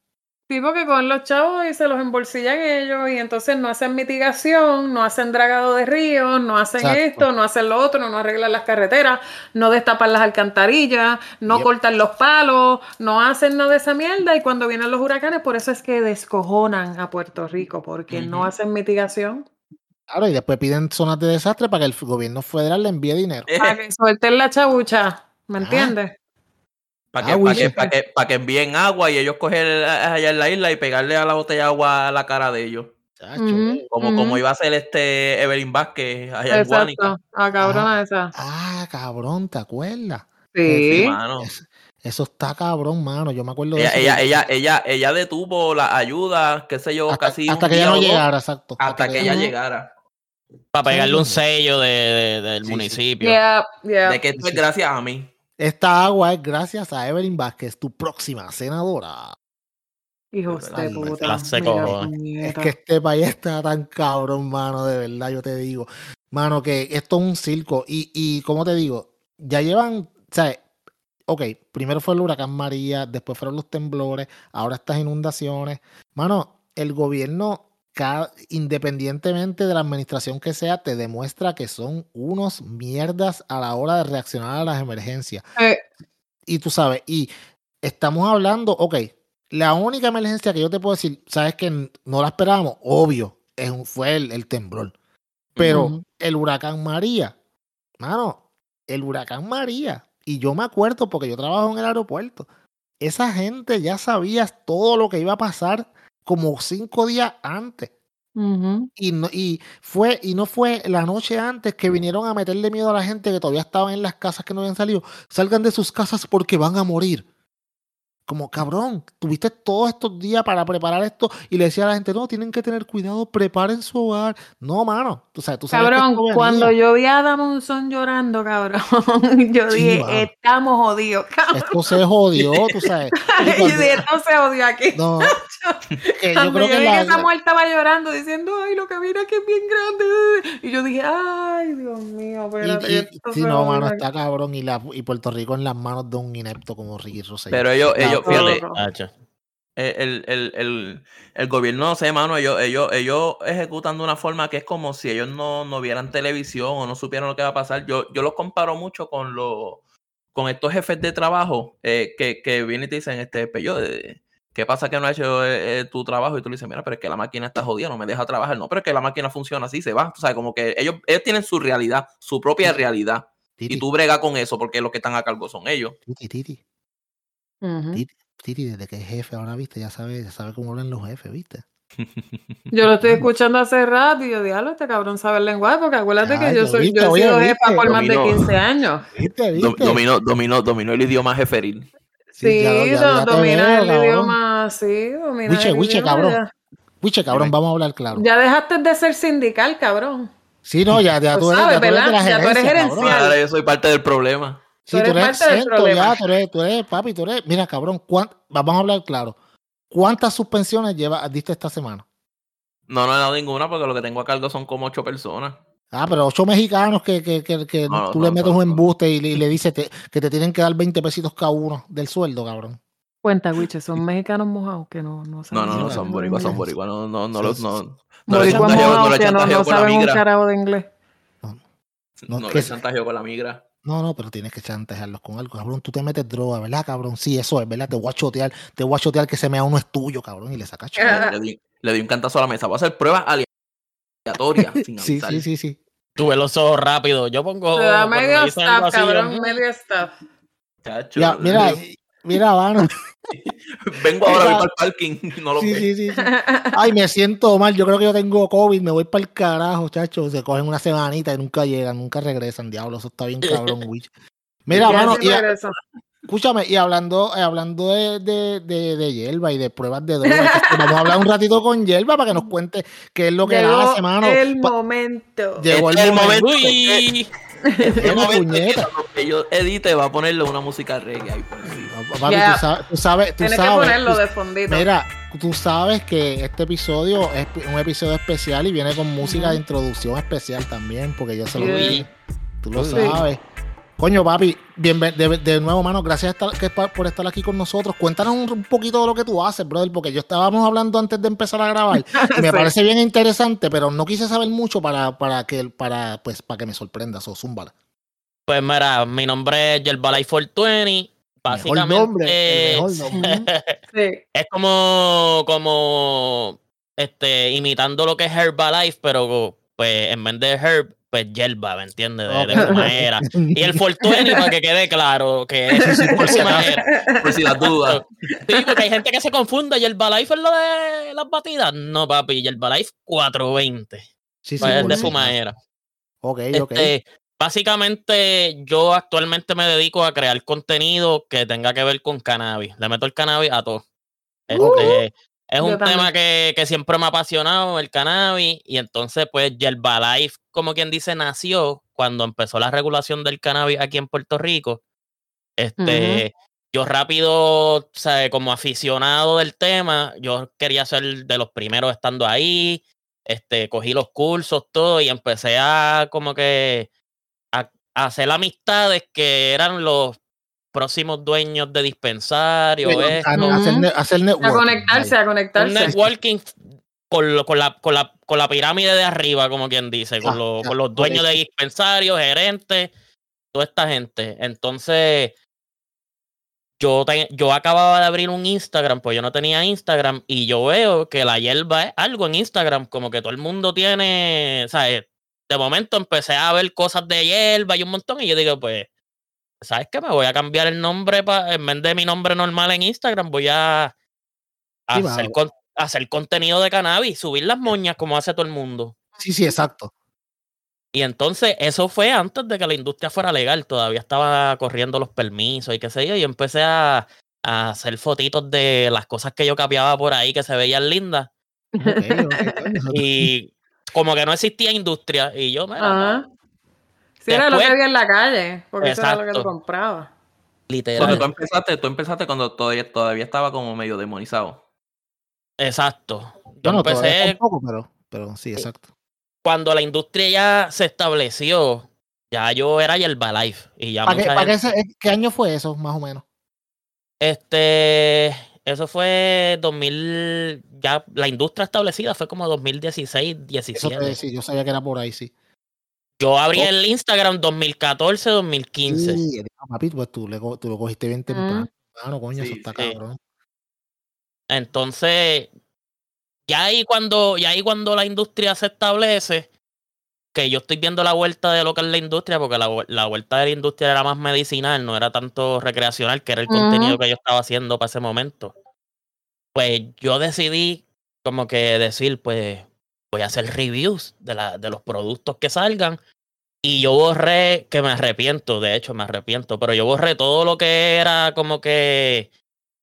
Sí, porque con los chavos y se los embolsillan ellos y entonces no hacen mitigación, no hacen dragado de ríos, no hacen esto, no hacen lo otro, no arreglan las carreteras, no destapan las alcantarillas, no cortan los palos, no hacen nada de esa mierda y cuando vienen los huracanes, por eso es que descojonan a Puerto Rico, porque no hacen mitigación. Claro, y después piden zonas de desastre para que el gobierno federal le envíe dinero. Para que suelten la chabucha, ¿me entiendes? Para que, que, que, envíen agua y ellos coger allá en la isla y pegarle a la botella de agua a la cara de ellos. como, como iba a ser este Evelyn Vázquez allá en Guánica. Ah, cabrón, ah, esa. Ah, cabrón, ¿te acuerdas? Sí. eso está cabrón, mano. Yo me acuerdo de ella, Ella, ella, ella, detuvo la ayuda, qué sé yo, casi. Hasta que ella no llegara, exacto. Hasta, que, ella llegara. Para pegarle un sello de, del municipio. De que esto es gracias a mí. Esta agua es gracias a Evelyn Vázquez, tu próxima senadora. Hijos de puta. es que este país está tan cabrón, mano, de verdad, yo te digo. Mano, que esto es un circo. Y, y como te digo, ya llevan, o sea, ok, primero fue el huracán María, después fueron los temblores, ahora estas inundaciones. Mano, el gobierno independientemente de la administración que sea, te demuestra que son unos mierdas a la hora de reaccionar a las emergencias. Eh. Y tú sabes, y estamos hablando, ok, la única emergencia que yo te puedo decir, sabes que no la esperábamos, obvio, fue el, temblor. Pero el huracán María, mano, el huracán María, y yo me acuerdo porque yo trabajo en el aeropuerto, esa gente ya sabía todo lo que iba a pasar como cinco días antes. y, no, y, fue, y no fue la noche antes que vinieron a meterle miedo a la gente que todavía estaba en las casas que no habían salido. Salgan de sus casas porque van a morir como cabrón, tuviste todos estos días para preparar esto y le decía a la gente, no, tienen que tener cuidado, preparen su hogar. No, mano, tú sabes, tú sabes Cabrón, cuando yo vi a Damonson llorando, cabrón, yo dije, estamos jodidos, cabrón. Esto se jodió, tú sabes. Y, dije, esto se jodió aquí. No, eh, yo creo que, la, esa mujer estaba llorando diciendo, ay, lo que viene aquí es bien grande. Y yo dije, ay, Dios mío, espérate. sí, no, mano, está cabrón y, la, y Puerto Rico en las manos de un inepto como Ricky Rosselló. Pero ellos, ellos fíjate, el, el, el, el, gobierno, no sé, mano, ellos, ellos, ellos ejecutan de una forma que es como si ellos no, no vieran televisión o no supieran lo que va a pasar. Yo, yo los comparo mucho con los con estos jefes de trabajo eh, que, que vienen y te dicen, este, pello, eh, ¿qué pasa que no ha hecho eh, tu trabajo? Y tú le dices, mira, pero es que la máquina está jodida, no me deja trabajar. No, pero es que la máquina funciona así, se va. O sea, como que ellos, ellos tienen su realidad, su propia realidad. Y tú brega con eso porque los que están a cargo son ellos. Titi, desde que es jefe ahora, viste, ya sabe, ya sabe cómo hablan los jefes, viste. Yo lo estoy escuchando hace rato y yo diablo, este cabrón sabe el lenguaje, porque acuérdate que yo soy, yo he sido jefa por más de 15 años. ¿Viste, viste? Dominó, dominó, dominó el idioma jeferil. Sí, sí domina el idioma, sí, domina Wiche, Wiche, cabrón. Wiche, cabrón, vamos a hablar claro. Ya dejaste de ser sindical, cabrón. Sí, no, ya, ya, tú, eres, ya, tú eres, de la ya tú eres gerencial. Ahora yo soy parte del problema. Sí, tú eres, tú eres exento ya, tú eres, tú eres, papi, tú eres. Mira, cabrón, vamos a hablar claro. ¿Cuántas suspensiones lleva, diste esta semana? No, no he dado ninguna porque lo que tengo a cargo son como ocho personas. Ah, pero ocho mexicanos que, que, que, que tú le metes un embuste y, le, dices que te tienen que dar 20 pesitos cada uno del sueldo, cabrón. Cuenta, Wiche, son mexicanos mojados que no No, no, no, no son boricuas, son boricuas, no, no, no, los, no, no, no, le no, saben un carajo de inglés. No, no, no le chantajeo con la migra. No, no, pero tienes que chantajearlos con algo, cabrón. Tú te metes droga, ¿verdad, cabrón? Sí, eso es, ¿verdad? Te voy a chotear, te voy a chotear que se me uno es tuyo, cabrón, y le sacas le, di, le di un cantazo a la mesa. Voy a hacer pruebas aleatorias. sí, sí, sí, sí. Tuve los ojos rápidos. Yo pongo. Te da medio staff, cabrón, medio staff. ya, mira, mira, mano. Vengo ahora para el parking. No lo sí, sí, sí, sí, Ay, me siento mal. Yo creo que yo tengo COVID. Me voy para el carajo, chacho. Se cogen una semanita y nunca llegan, nunca regresan. Diablo, eso está bien cabrón, Witch. Mira, mano, y, escúchame, y hablando, eh, hablando de, de, de, de, hierba y de pruebas de drogas, vamos a hablar un ratito con hierba para que nos cuente qué es lo que hace, mano. El momento. Llegó el, el momento. momento. El momento que yo edite va a ponerle una música reggae ahí por Papi, tú sabes, tú sabes, Tienes que ponerlo de fondito. Mira, tú sabes que este episodio es un episodio especial y viene con música de introducción especial también, porque yo se lo vi. Tú lo sabes. Coño, papi, bien, de, nuevo, mano, gracias por estar aquí con nosotros. Cuéntanos un, poquito de lo que tú haces, brother, porque yo estábamos hablando antes de empezar a grabar y me parece bien interesante, pero no quise saber mucho para, para, que, para, pues, para que me sorprendas o zúmbala. Pues mira, mi nombre es Yerbalife 420. Básicamente, nombre, nombre. es como, como este, imitando lo que es Herbalife, pero pues en vez de Herb pues yerba, ¿me entiendes? De, de Y el Fortuny, para que quede claro que es por si, por si las dudas. Sí, porque hay gente que se confunde. Yerba Life es lo de las batidas. No, papi, Yerba Life 420. Sí, sí, pues de su manera. Ok, ok. Este, básicamente, yo actualmente me dedico a crear contenido que tenga que ver con cannabis. Le meto el cannabis a todo. Este, es un tema que, siempre me ha apasionado, el cannabis, y entonces pues Life, como quien dice, nació cuando empezó la regulación del cannabis aquí en Puerto Rico. Este, yo rápido, como aficionado del tema, yo quería ser de los primeros estando ahí, este, cogí los cursos, todo, y empecé a como que a hacer amistades que eran los próximos dueños de dispensarios. hacer, networking. A conectarse, a conectarse. networking con, con, la, con, la, con la pirámide de arriba, como quien dice, con, ah, con los dueños de dispensarios, gerentes, toda esta gente. Entonces, yo, yo acababa de abrir un Instagram, pues yo no tenía Instagram, y yo veo que la hierba es algo en Instagram, como que todo el mundo tiene, ¿sabes? De momento empecé a ver cosas de hierba y un montón, y yo digo, pues, ¿sabes qué? Me voy a cambiar el nombre, para en vez de mi nombre normal en Instagram, voy a, hacer, contenido de cannabis, subir las moñas como hace todo el mundo. Sí, sí, exacto. Y entonces eso fue antes de que la industria fuera legal, todavía estaba corriendo los permisos y qué sé yo, y empecé a, hacer fotitos de las cosas que yo capeaba por ahí que se veían lindas. y como que no existía industria, y yo, mira, Sí, era lo que había en la calle, porque eso era lo que tú comprabas. Literal. Cuando tú empezaste, tú empezaste cuando todavía, todavía estaba como medio demonizado. Exacto. Yo no, empecé. Pero, pero sí, exacto. Cuando la industria ya se estableció, ya yo era Yerbalife. Y ya qué, año fue eso, más o menos? Este. Eso fue 2000. Ya la industria establecida fue como 2016, 17. sí, yo sabía que era por ahí, sí. Yo abrí oh. el Instagram 2014, 2015. Sí, papi, pues tú, lo cogiste bien temprano. Mm. coño, eso está cabrón. Entonces, ya ahí cuando, ya ahí cuando la industria se establece, que yo estoy viendo la vuelta de lo que es la industria, porque la, vuelta de la industria era más medicinal, no era tanto recreacional, que era el contenido que yo estaba haciendo para ese momento. Pues yo decidí como que decir, pues voy a hacer reviews de, la, de los productos que salgan. Y yo borré, que me arrepiento, de hecho me arrepiento, pero yo borré todo lo que era como que,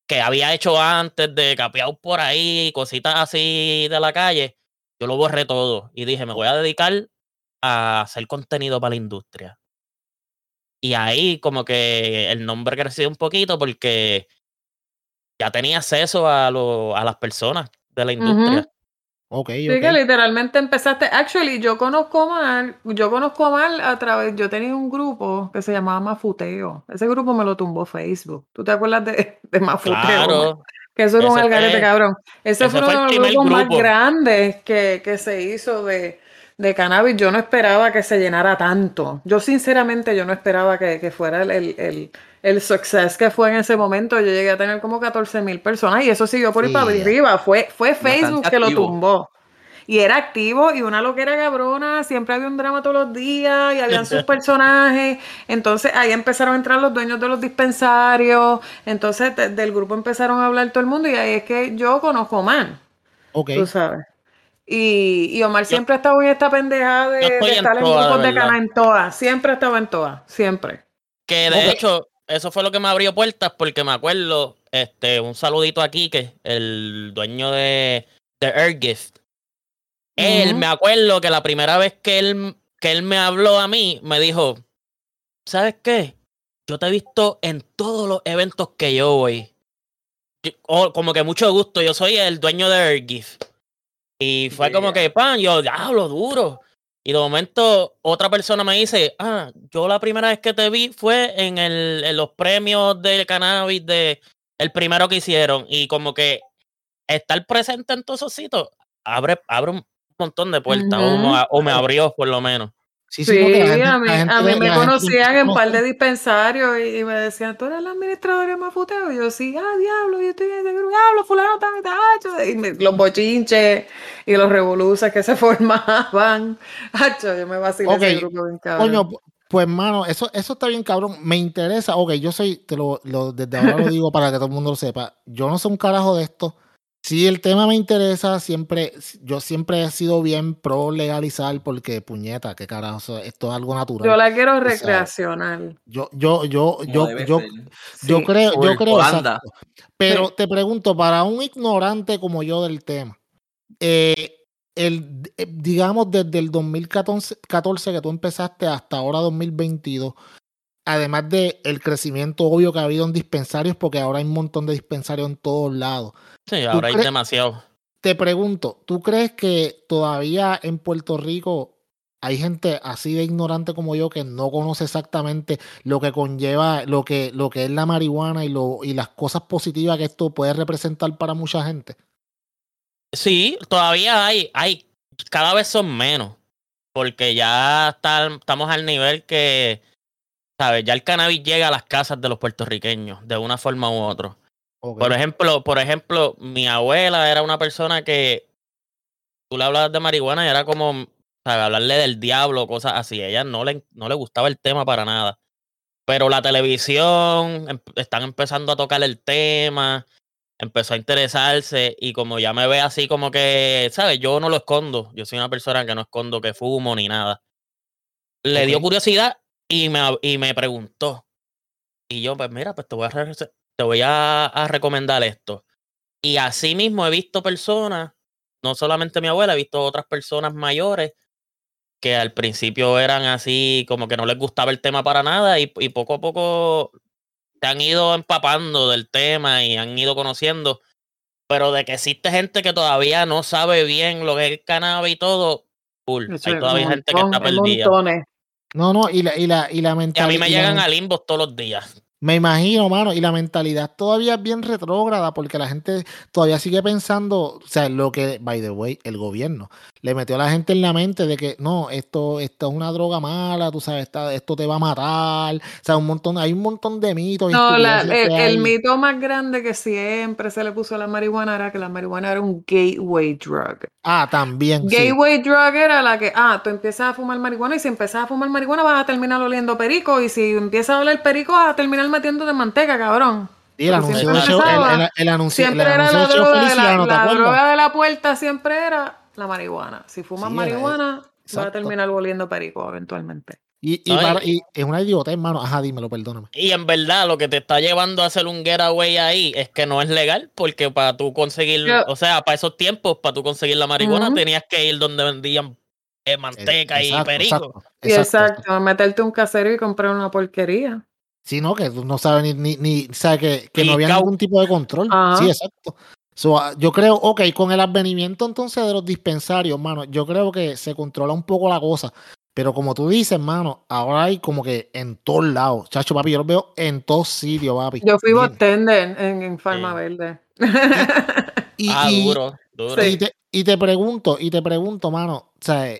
que había hecho antes de capear por ahí, cositas así de la calle. Yo lo borré todo y dije, me voy a dedicar a hacer contenido para la industria. Y ahí como que el nombre creció un poquito porque ya tenía acceso a, lo, a las personas de la industria. Ok, sí, que literalmente empezaste. Actually, yo conozco mal, yo conozco mal a través. Yo tenía un grupo que se llamaba Mafuteo. Ese grupo me lo tumbó Facebook. ¿Tú te acuerdas de, de Mafuteo? Claro. Que eso era un algarete cabrón. Ese, fue uno de los grupos más grandes que, que se hizo de, de, cannabis. Yo no esperaba que se llenara tanto. Yo, sinceramente, yo no esperaba que, que fuera el, el el success que fue en ese momento, yo llegué a tener como 14 mil personas y eso siguió por ir para arriba. Fue, fue Facebook que lo tumbó. y era activo y una loquera cabrona, siempre había un drama todos los días y habían sus personajes, entonces ahí empezaron a entrar los dueños de los dispensarios, entonces del grupo empezaron a hablar todo el mundo y ahí es que yo conozco a Omar, tú sabes. Y, Omar siempre ha estado en esta pendejada de, estar en, grupos de, canal en todas, siempre ha estado en todas, siempre. Que de hecho, eso fue lo que me abrió puertas porque me acuerdo, este, un saludito aquí que el dueño de, de Airgift. Él, me acuerdo que la primera vez que él, que él me habló a mí, me dijo, ¿sabes qué? Yo te he visto en todos los eventos que yo voy. como que mucho gusto, yo soy el dueño de Airgift. Y fue como que, pan, yo hablo duro. Y de momento otra persona me dice, ah, yo la primera vez que te vi fue en, el, en los premios de cannabis de el primero que hicieron. Y como que estar presente en todos esos sitios abre, abre un montón de puertas, o, me abrió por lo menos. Sí, sí, a mí, a mí me conocían en un par de dispensarios y, me decían, tú eres la administradora más futeo. Y yo, sí, ah, diablo, yo estoy en ese grupo, diablo, fulano está Y los bochinches y los revoluces que se formaban. Hacho, yo me vacilé okay. ese grupo bien cabrón. Coño, pues, mano, eso, eso está bien cabrón. Me interesa, ok, yo soy, te lo, lo desde ahora lo digo para que todo el mundo lo sepa. Yo no sé un carajo de esto si el tema me interesa, siempre, yo siempre he sido bien pro legalizar porque puñeta, qué carajo, esto es algo natural. Yo la quiero recreacional. yo, yo, yo, yo, yo, yo creo, yo creo, Pero te pregunto, para un ignorante como yo del tema, eh, el, eh, digamos desde el 2014 que tú empezaste hasta ahora 2022, además de el crecimiento obvio que ha habido en dispensarios, porque ahora hay un montón de dispensarios en todos lados. Sí, ahora hay demasiado. Te pregunto, ¿tú crees que todavía en Puerto Rico hay gente así de ignorante como yo que no conoce exactamente lo que conlleva, lo que, lo que es la marihuana y, lo, y las cosas positivas que esto puede representar para mucha gente? Sí, todavía hay, hay, cada vez son menos, porque ya estamos al nivel que ¿sabes? Ya el cannabis llega a las casas de los puertorriqueños de una forma u otra. Por ejemplo, por ejemplo, mi abuela era una persona que tú le hablabas de marihuana y era como hablarle del diablo, cosas así. ella no le, no le gustaba el tema para nada. Pero la televisión em, están empezando a tocar el tema, empezó a interesarse y como ya me ve así como que, ¿sabes? Yo no lo escondo. Yo soy una persona que no escondo que fumo ni nada. Le dio curiosidad y me, y me preguntó. Y yo, pues mira, pues te voy a, te voy a, recomendar esto. Y así mismo he visto personas, no solamente mi abuela, he visto otras personas mayores que al principio eran así, como que no les gustaba el tema para nada y, y poco a poco se han ido empapando del tema y han ido conociendo. Pero de que existe gente que todavía no sabe bien lo que es cannabis y todo, cool. Hay todavía gente que está perdida. No, no, y la, y la, y la mentalidad. a mí me llegan a limbos todos los días. Me imagino, mano, y la mentalidad todavía es bien retrógrada porque la gente todavía sigue pensando, o sea, lo que, by the way, el gobierno le metió a la gente en la mente de que no, esto, esto es una droga mala, tú sabes, esto te va a matar, o sea, un montón, hay un montón de mitos. No, el, mito más grande que siempre se le puso a la marihuana era que la marihuana era un gateway drug. Ah, también. Gateway drug era la que, ah, tú empiezas a fumar marihuana y si empiezas a fumar marihuana vas a terminar oliendo perico y si empiezas a oler perico vas a terminar metiendo de manteca, cabrón. Y el anuncio, de el, el, anuncio, siempre era la, droga de la, la droga de la puerta siempre era la marihuana. Si fumas marihuana, va a terminar volviendo perico eventualmente. Y, y, y, es una idiota, hermano. Ajá, dímelo, perdóname. Y en verdad, lo que te está llevando a hacer un getaway ahí es que no es legal, porque para tú conseguir, o sea, para esos tiempos, para tú conseguir la marihuana, tenías que ir donde vendían eh, manteca y perico. Exacto, meterte un casero y comprar una porquería. Sí, no, que tú no sabes ni, ni, ni que, que no había ningún tipo de control. Sí, exacto. Ah, yo creo, ok, con el advenimiento entonces de los dispensarios, mano, yo creo que se controla un poco la cosa. Pero como tú dices, mano, ahora hay como que en todos lados. Chacho, papi, yo los veo en todos sitios, papi. Yo fui bartender en, en Farma Verde. Y, ah, duro, duro. Y, te, y, te, pregunto, y te pregunto, mano, o sea,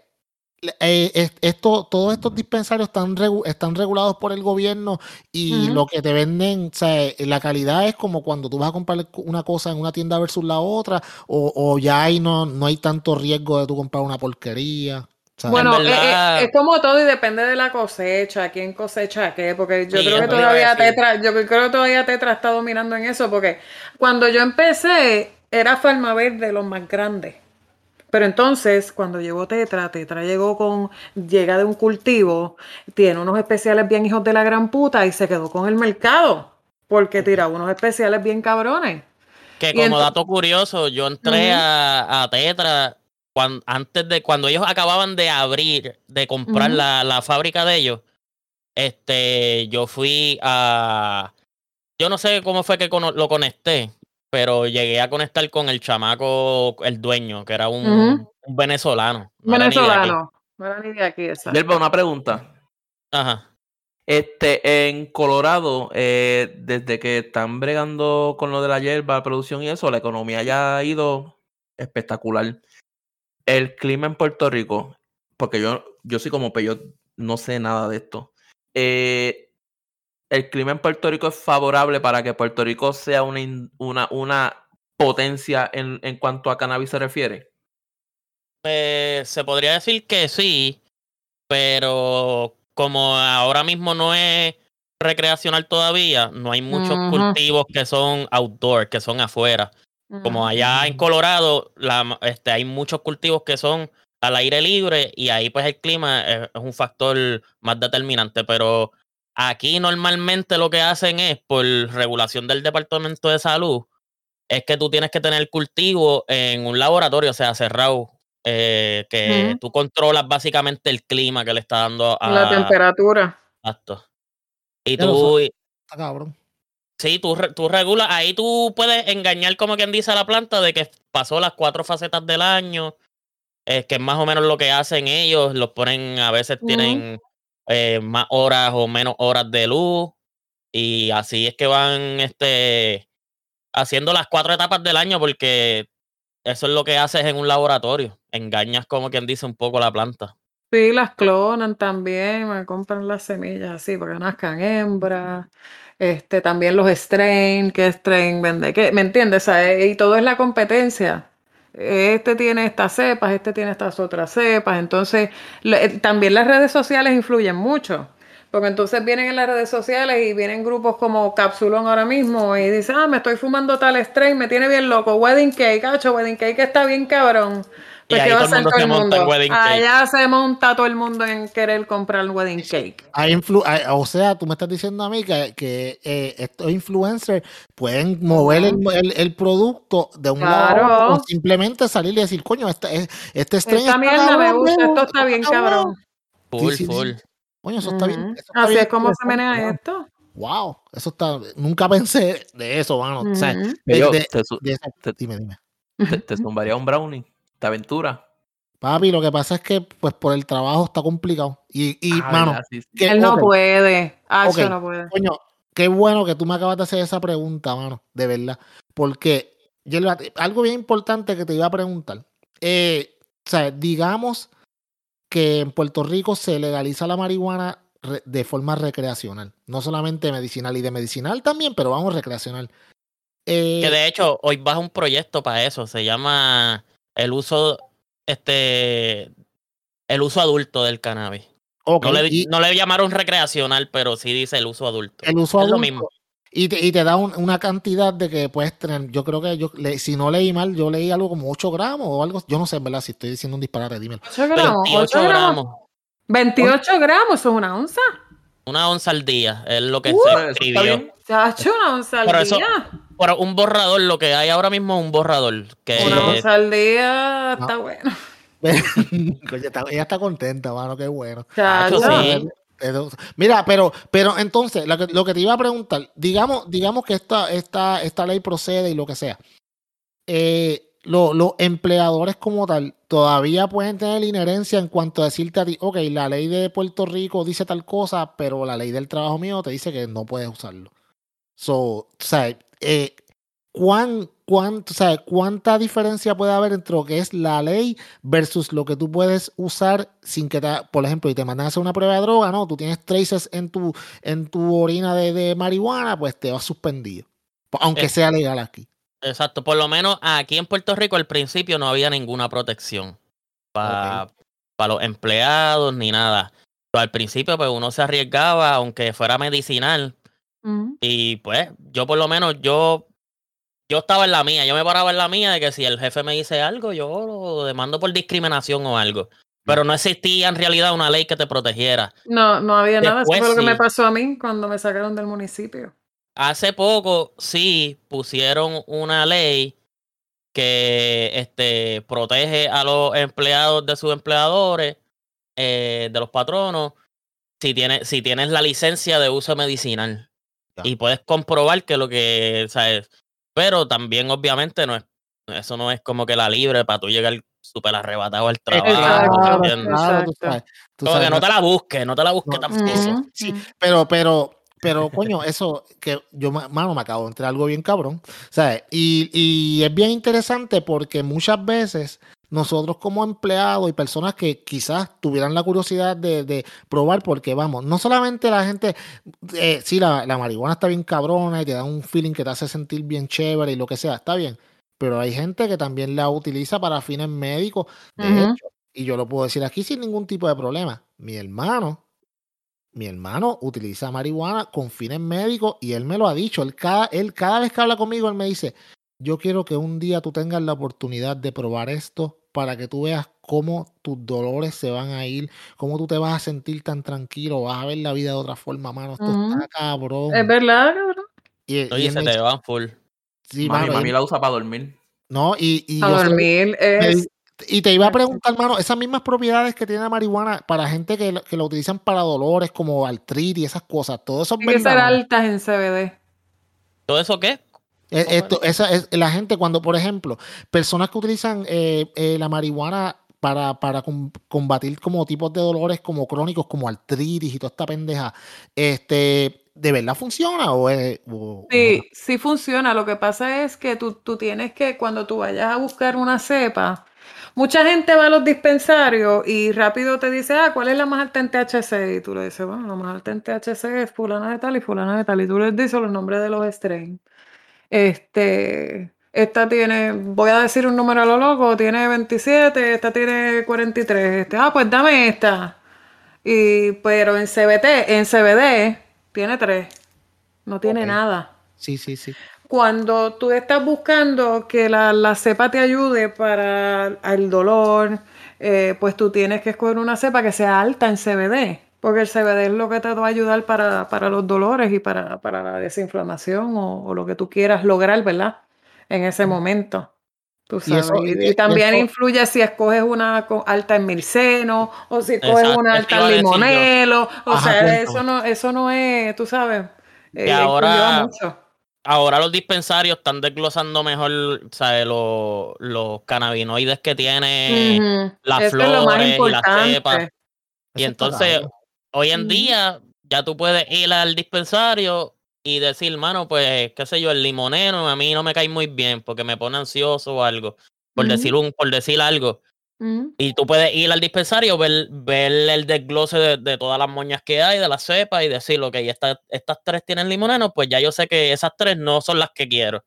eh, esto, todos estos dispensarios están, están regulados por el gobierno y lo que te venden, o sea, eh, la calidad es como cuando tú vas a comprar una cosa en una tienda versus la otra, o, ya ahí no, no hay tanto riesgo de tú comprar una porquería. Bueno, eh, es, como todo y depende de la cosecha, quién cosecha qué, porque yo creo que todavía Tetra, yo creo que todavía Tetra está dominando en eso, porque cuando yo empecé era Farma Verde los más grandes. Pero entonces, cuando llegó Tetra, Tetra llegó con, llega de un cultivo, tiene unos especiales bien hijos de la gran puta y se quedó con el mercado, porque tiraba unos especiales bien cabrones. Que como dato curioso, yo entré a, Tetra cuando, antes de, cuando ellos acababan de abrir, de comprar la, la fábrica de ellos, este, yo fui a, yo no sé cómo fue que lo conecté, pero llegué a conectar con el chamaco, el dueño, que era un, venezolano. venezolano. No era ni de aquí, una pregunta. Ajá. Este, en Colorado, eh, desde que están bregando con lo de la hierba, producción y eso, la economía ya ha ido espectacular. El clima en Puerto Rico, porque yo, yo soy como yo no sé nada de esto. Eh, el clima en Puerto Rico es favorable para que Puerto Rico sea una, una, una potencia en, en, cuanto a cannabis se refiere? Eh, se podría decir que sí, pero como ahora mismo no es recreacional todavía, no hay muchos cultivos que son outdoor, que son afuera. Como allá en Colorado, la, este, hay muchos cultivos que son al aire libre y ahí pues el clima es un factor más determinante, pero Aquí normalmente lo que hacen es, por regulación del Departamento de Salud, es que tú tienes que tener cultivo en un laboratorio, o sea, cerrado, eh, que tú controlas básicamente el clima que le está dando a... La temperatura. Exacto. Y tú... cabrón. Sí, tú, tú regulas, ahí tú puedes engañar como quien dice a la planta de que pasó las cuatro facetas del año, es que es más o menos lo que hacen ellos, los ponen, a veces tienen eh, más horas o menos horas de luz. Y así es que van este, haciendo las cuatro etapas del año porque eso es lo que haces en un laboratorio. Engañas como quien dice un poco la planta. Sí, las clonan también, me compran las semillas así para que nazcan hembras. Este, también los strain, que strain vende, que, ¿me entiendes? y todo es la competencia este tiene estas cepas, este tiene estas otras cepas. Entonces, eh, también las redes sociales influyen mucho. Porque entonces vienen en las redes sociales y vienen grupos como Capsulón ahora mismo y dicen, ah, me estoy fumando tal strain, me tiene bien loco, wedding cake, cacho, wedding cake está bien cabrón. Pues, ¿qué va a hacer todo el mundo? Allá se monta todo el mundo en querer comprar el wedding cake. o sea, tú me estás diciendo a mí que, que eh, estos influencers pueden mover el, el, producto de un lado o simplemente salir y decir, coño, este, este strain Esta mierda me gusta, esto está bien cabrón. Full, full. Coño, eso está bien. Así es como se maneja esto. Wow, eso está. Nunca pensé de eso, mano. O sea, te, dime, dime. Te, te zumbaría un brownie de aventura. Papi, lo que pasa es que pues por el trabajo está complicado. Y, y mano, él no puede. Ah, no puede. Coño, qué bueno que tú me acabas de hacer esa pregunta, mano, de verdad. Porque yo, algo bien importante que te iba a preguntar. Eh, o sea, digamos que en Puerto Rico se legaliza la marihuana de forma recreacional, no solamente medicinal y de medicinal también, pero vamos recreacional. que de hecho hoy baja un proyecto para eso, se llama el uso, este, el uso adulto del cannabis. no, le, llamaron recreacional, pero sí dice el uso adulto. El uso adulto. Lo mismo. Y te, y te da una cantidad de que puedes tener, yo creo que yo, si no leí mal, yo leí algo como 8 gramos o algo, yo no sé, en verdad, si estoy diciendo un disparate, dímelo. 8 gramos, 28 gramos. 28 gramos, ¿eso es una onza? Una onza al día, es lo que se escribió. hecho una onza al día un borrador, lo que hay ahora mismo es un borrador. Que Una vez al día está bueno. ella está contenta, mano, qué bueno. Mira, pero, pero entonces, lo que, lo que, te iba a preguntar, digamos, digamos que esta, esta, esta ley procede y lo que sea. Eh, los empleadores como tal todavía pueden tener inherencia en cuanto a decirte a ti, ok, la ley de Puerto Rico dice tal cosa, pero la ley del trabajo mío te dice que no puedes usarlo. So, o sea, eh, ¿cuán, cuánto, ¿cuánta diferencia puede haber entre lo que es la ley versus lo que tú puedes usar sin que te, por ejemplo, y te mandan a hacer una prueba de droga, no, tú tienes traces en tu, en tu orina de, marihuana, pues te vas suspendido, aunque Eh. sea legal aquí. Exacto, por lo menos aquí en Puerto Rico al principio no había ninguna protección para los empleados ni nada. Pero al principio pues uno se arriesgaba aunque fuera medicinal Ujú. y pues yo por lo menos yo yo estaba en la mía, yo me paraba en la mía de que si el jefe me dice algo yo lo demando por discriminación o algo. Pero no existía en realidad una ley que te protegiera. No, no había nada. Eso fue lo que me pasó a mí cuando me sacaron del municipio. Hace poco sí pusieron una ley que este, protege a los empleados de sus empleadores, eh, de los patronos, si, tiene, si tienes la licencia de uso medicinal. Ya. Y puedes comprobar que lo que, ¿sabes? Pero también obviamente no es, eso no es como que la libre para tú llegar súper arrebatado al trabajo. Exacto, ¿entiendes? claro, tú exacto. sabes, tú Como que sabes, no te la busques, no te la busques No, tampoco. Ujú, Sí, ujú. pero, pero, pero, coño, eso que yo, ma- mano, me acabo de entrar algo bien cabrón, ¿sabes? Y, y es bien interesante porque muchas veces nosotros como empleados y personas que quizás tuvieran la curiosidad de, de probar, porque vamos, no solamente la gente, eh, sí, la, la marihuana está bien cabrona y te da un feeling que te hace sentir bien chévere y lo que sea, está bien, pero hay gente que también la utiliza para fines médicos, de hecho, y yo lo puedo decir aquí sin ningún tipo de problema. Mi hermano, mi hermano utiliza marihuana con fines médicos y él me lo ha dicho. Él cada, él cada vez que habla conmigo, él me dice, yo quiero que un día tú tengas la oportunidad de probar esto para que tú veas cómo tus dolores se van a ir, cómo tú te vas a sentir tan tranquilo, vas a ver la vida de otra forma, mano. Esto está cabrón. Es verdad, cabrón. Y, Oye, se te van full. sí, mami, mano, mami la usa para dormir. no, y, y A dormir es. Y te iba a preguntar, hermano, esas mismas propiedades que tiene la marihuana para gente que, la- que la utilizan para dolores como artritis y esas cosas, todo eso es Tiene que ser altas en CBD. ¿Todo eso qué? Eh, ¿Cómo Esto, esa es la gente cuando, por ejemplo, personas que utilizan eh, eh, la marihuana para, para com- combatir como tipos de dolores como crónicos, como artritis y toda esta pendeja, este, ¿de verdad funciona o es... o- o Sí, sí funciona. Lo que pasa es que tú, tú tienes que, cuando tú vayas a buscar una cepa, mucha gente va a los dispensarios y rápido te dice, ah, ¿cuál es la más alta en THC? Y tú le dices, bueno, la más alta en THC es fulana de tal y fulana de tal. Y tú les dices los nombres de los strains. Este, esta tiene, voy a decir un número a lo loco, tiene 27, esta tiene 43. Este, ah, pues dame esta. Y, pero en CBT, en CBD, tiene 3. No tiene nada. Sí, sí, sí. Cuando tú estás buscando que la, la cepa te ayude para el dolor, eh, pues tú tienes que escoger una cepa que sea alta en CBD, porque el CBD es lo que te va a ayudar para, para los dolores y para, para la desinflamación o, o lo que tú quieras lograr, ¿verdad? En ese momento. Tú Y sabes. eso- Y, y- y también eso- influye si escoges una alta en mirceno o si coges Exacto, una alta en limonelo. O Ajá, sea, eso no, eso no es, tú sabes. Eh, ahora- mucho. Ahora los dispensarios están desglosando mejor, ¿sabes? Los, los cannabinoides que tiene las Eso es lo más flores y las cepas. Y Eso entonces, hoy en día, ya tú puedes ir al dispensario y decir, mano, pues, qué sé yo, el limonero a mí no me cae muy bien porque me pone ansioso o algo. Por decir un, por decir algo. Y tú puedes ir al dispensario, ver, ver el desglose de, de todas las moñas que hay, de las cepas, y decir, ok, estas, estas tres tienen limoneno, pues ya yo sé que esas tres no son las que quiero.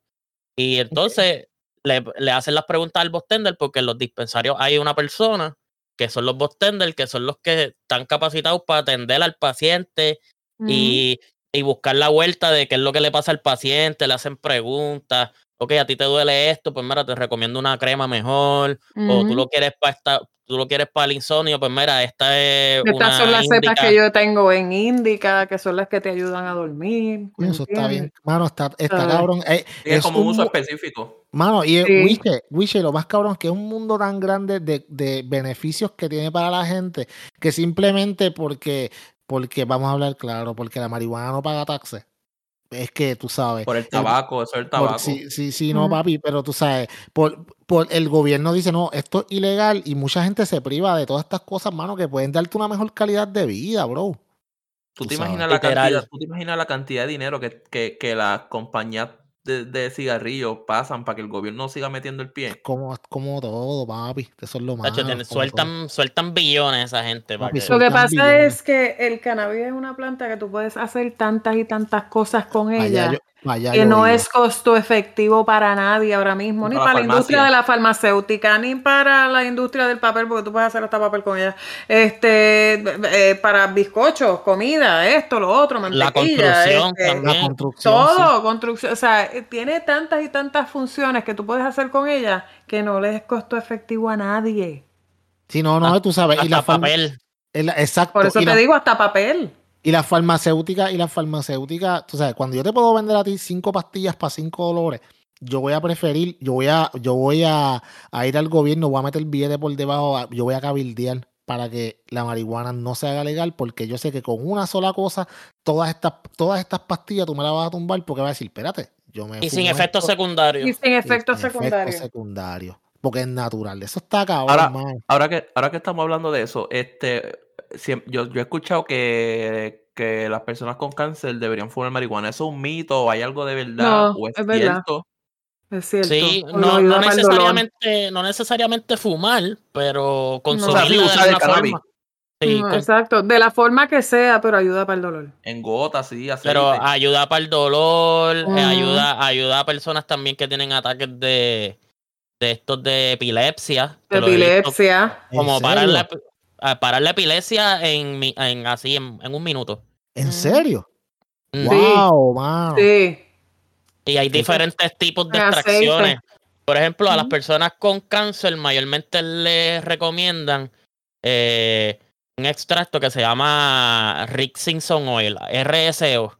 Y entonces le, le hacen las preguntas al bostender, porque en los dispensarios hay una persona que son los bostender, que son los que están capacitados para atender al paciente y, y buscar la vuelta de qué es lo que le pasa al paciente, le hacen preguntas. Ok, a ti te duele esto, pues mira, te recomiendo una crema mejor o tú lo quieres para esta, tú lo quieres para el insomnio, pues mira, esta es Estas una son las cepas índica. que yo tengo en Indica, que son las que te ayudan a dormir. ¿me Coño, Eso está bien. Mano, está, está cabrón. Eh, Tiene es como un uso específico. Mano, y Sí. Wiche, Wiche, lo más cabrón es que es un mundo tan grande de, de beneficios que tiene para la gente que simplemente porque, porque vamos a hablar claro, porque la marihuana no paga taxes. Es que tú sabes. Por el el- tabaco, eso es el por- tabaco. sí, sí, sí, no, papi, pero tú sabes, por, por el gobierno dice, no, esto es ilegal y mucha gente se priva de todas estas cosas, mano, que pueden darte una mejor calidad de vida, bro. ¿Tú tú te sabes. imaginas la Literal. cantidad, tú te imaginas la cantidad de dinero que, que, que las compañías de de, cigarrillos pasan para que el gobierno siga metiendo el pie. Como, como todo, papi. Eso es lo más. Sueltan, sueltan billones esa gente. lo que pasa es que el cannabis es una planta que tú puedes hacer tantas y tantas cosas con ella que no es costo efectivo para nadie ahora mismo, ni para, la, industria de la farmacéutica, ni para la industria del papel, porque tú puedes hacer hasta papel con ella. Este, eh, para bizcochos, comida, esto, lo otro, mantequilla. La construcción este, también. La construcción, todo, construcción. O sea, tiene tantas y tantas funciones que tú puedes hacer con ella que no le es costo efectivo a nadie. Sí, no, no, tú sabes. y la papel. exacto. Por eso te digo, hasta papel. Y la farmacéutica, y la farmacéutica, tú sabes, cuando yo te puedo vender a ti cinco pastillas para cinco dólares, yo voy a preferir, yo voy a, yo voy a, ir al gobierno, voy a meter billete por debajo, yo voy a cabildear para que la marihuana no se haga legal, porque yo sé que con una sola cosa, todas estas, todas estas pastillas tú me las vas a tumbar porque va a decir, espérate, yo me. Y sin efectos secundarios. Y sin efectos secundarios. secundarios. Porque es natural. Eso está acá ahora, ahora que, ahora que estamos hablando de eso, este yo, yo he escuchado que, que las personas con cáncer deberían fumar marihuana. ¿Eso es un mito? ¿Hay algo de verdad? ¿O es, cierto? Es cierto. Sí, no, no, necesariamente, no necesariamente fumar, pero consumir de alguna forma. Sí, exacto, de la forma que sea, pero ayuda para el dolor. En gotas, sí, Pero ayuda para el dolor, eh, ayuda, ayuda a personas también que tienen ataques de, de estos de epilepsia. De epilepsia. Como para la, parar la epilepsia en, en así, en, un minuto. ¿En mm. serio? Wow, wow. Sí. Y hay diferentes tipos de extracciones. Por ejemplo, a las personas con cáncer mayormente les recomiendan eh, un extracto que se llama Rick Simpson Oil, RSO,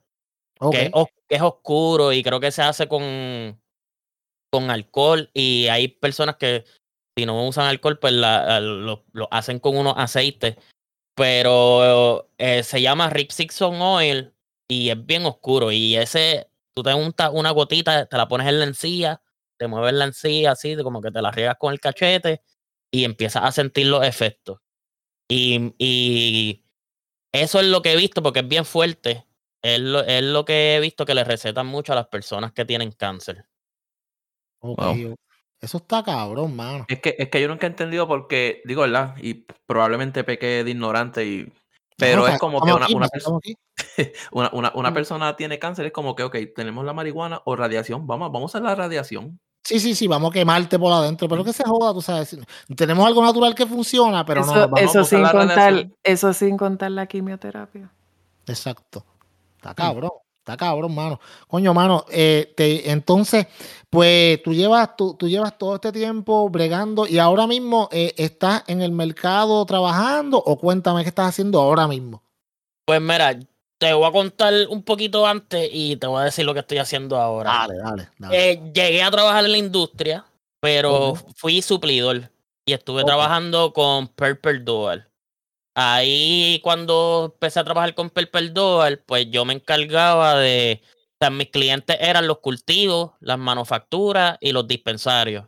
que, es, que, es, oscuro y creo que se hace con, con alcohol y hay personas que si no usan alcohol, pues lo, hacen con unos aceites. Pero eh, se llama Rip Sixon Oil y es bien oscuro. Y ese, tú te untas una gotita, te la pones en la encía, te mueves la encía así, como que te la riegas con el cachete y empiezas a sentir los efectos. Y, y eso es lo que he visto porque es bien fuerte. Es lo, es lo que he visto que le recetan mucho a las personas que tienen cáncer. Eso está cabrón, mano. Es que, es que yo nunca he entendido por qué, digo, ¿verdad? Y probablemente pequé de ignorante y... Pero es como que una, una, persona, una, una, persona tiene cáncer, es como que, ok, tenemos la marihuana o radiación, vamos, vamos a la radiación. Sí, sí, sí, vamos a quemarte por adentro, pero que se joda, tú sabes. Tenemos algo natural que funciona, pero no. Vamos, eso, sin contar, eso sin contar la quimioterapia. Exacto. Está cabrón. Está cabrón, mano. Coño, mano, eh, entonces, pues tú llevas, tú, tú, llevas todo este tiempo bregando y ahora mismo eh, estás en el mercado trabajando o cuéntame qué estás haciendo ahora mismo. Pues mira, te voy a contar un poquito antes y te voy a decir lo que estoy haciendo ahora. Dale, dale. dale. Eh, llegué a trabajar en la industria, pero fui suplidor y estuve trabajando con Purple Dual. Ahí cuando empecé a trabajar con Perperdol, pues yo me encargaba de, o sea, mis clientes eran los cultivos, las manufacturas y los dispensarios.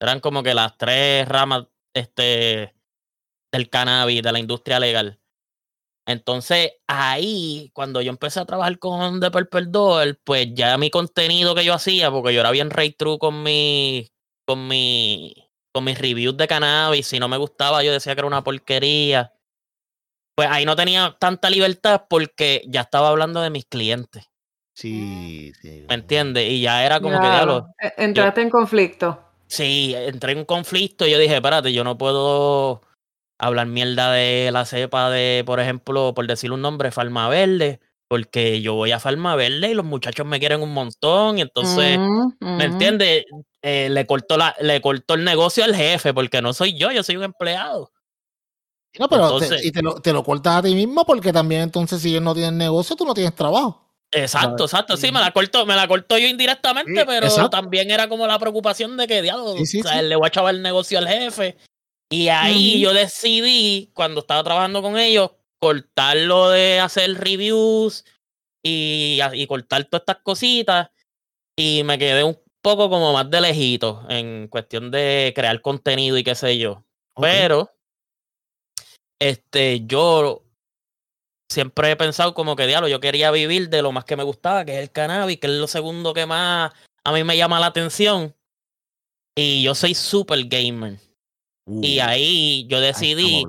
Eran como que las tres ramas este, del cannabis, de la industria legal. Entonces, ahí, cuando yo empecé a trabajar con The Purple pues ya mi contenido que yo hacía, porque yo era bien rey true con mi, con mi, con mis reviews de cannabis, si no me gustaba, yo decía que era una porquería pues ahí no tenía tanta libertad porque ya estaba hablando de mis clientes. Sí, sí. ¿Me entiendes? Y ya era como que diablo. E, entraste en conflicto. Sí, entré en conflicto y yo dije, espérate, yo no puedo hablar mierda de la cepa de, por ejemplo, por decir un nombre, Falma Verde, porque yo voy a Falma Verde y los muchachos me quieren un montón, y entonces, ¿me entiendes? Eh, le, cortó la, le cortó el negocio al jefe, porque no soy yo, yo soy un empleado. No, pero te, y te lo, te lo, cortas a ti mismo porque también entonces si él no tiene negocio, tú no tienes trabajo. Exacto, exacto. Sí, me la cortó, me la cortó yo indirectamente, pero también era como la preocupación de que, diablo, o sea, le voy a echar el negocio al jefe. Y ahí yo decidí, cuando estaba trabajando con ellos, cortarlo de hacer reviews y, y cortar todas estas cositas. Y me quedé un poco como más de lejito en cuestión de crear contenido y qué sé yo. Pero este, yo siempre he pensado como que, diablo, yo quería vivir de lo más que me gustaba, que es el cannabis, que es lo segundo que más a mí me llama la atención. Y yo soy super gamer. y ahí yo decidí,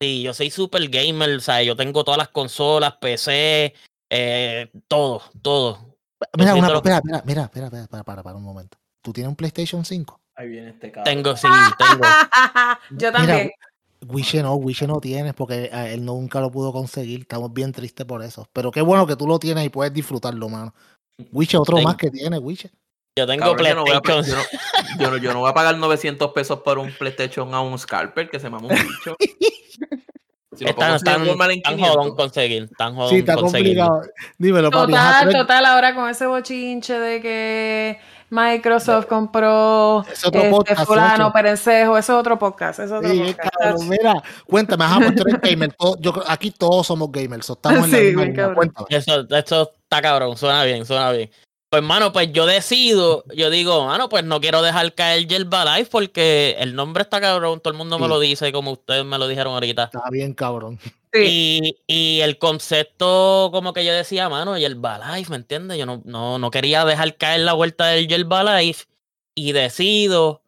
sí, yo soy super gamer, o sea, yo tengo todas las consolas, PC, eh, todo, todo. Mira, una, espera, espera, mira, espera, espera, para, para, para un momento. ¿Tú tienes un PlayStation 5? Ahí viene este cabrón. Tengo, sí, tengo. Yo también. Wiche no, Wiche no tienes porque a él nunca lo pudo conseguir. Estamos bien tristes por eso. Pero qué bueno que tú lo tienes y puedes disfrutarlo, mano. Wiche, otro Tengo- más que tiene, Wiche. Yo tengo Cabrón, yo, no voy a, PlayStation. yo, no, yo, no, yo no voy a pagar 900 pesos por un PlayStation a un scalper que se mama un bicho. Si Están, están, normal en tan 500. jodón conseguir, tan jodón Sí, está conseguirlo. complicado. Dímelo, Total, total, ahora con ese bochinche de que Microsoft compró Es otro este, podcast, fulano, ocho. perencejo, eso es otro podcast, eso es otro Sí, podcast. cabrón, mira, cuéntame, ajá, pues tú eres gamer. todo- yo, creo- aquí todos somos gamers, so estamos en la Sí, misma bien línea. cabrón. Cuéntame. Eso, eso está cabrón, suena bien, suena bien. Pues, hermano, pues yo decido, yo digo, mano, pues no quiero dejar caer Life porque el nombre está cabrón, todo el mundo me lo dice, como ustedes me lo dijeron ahorita. Está bien, cabrón. Sí. Y, y el concepto, como que yo decía, mano, Yerba Life, ¿me entiendes? Yo no, no, no quería dejar caer la vuelta del Yerba Life y decido,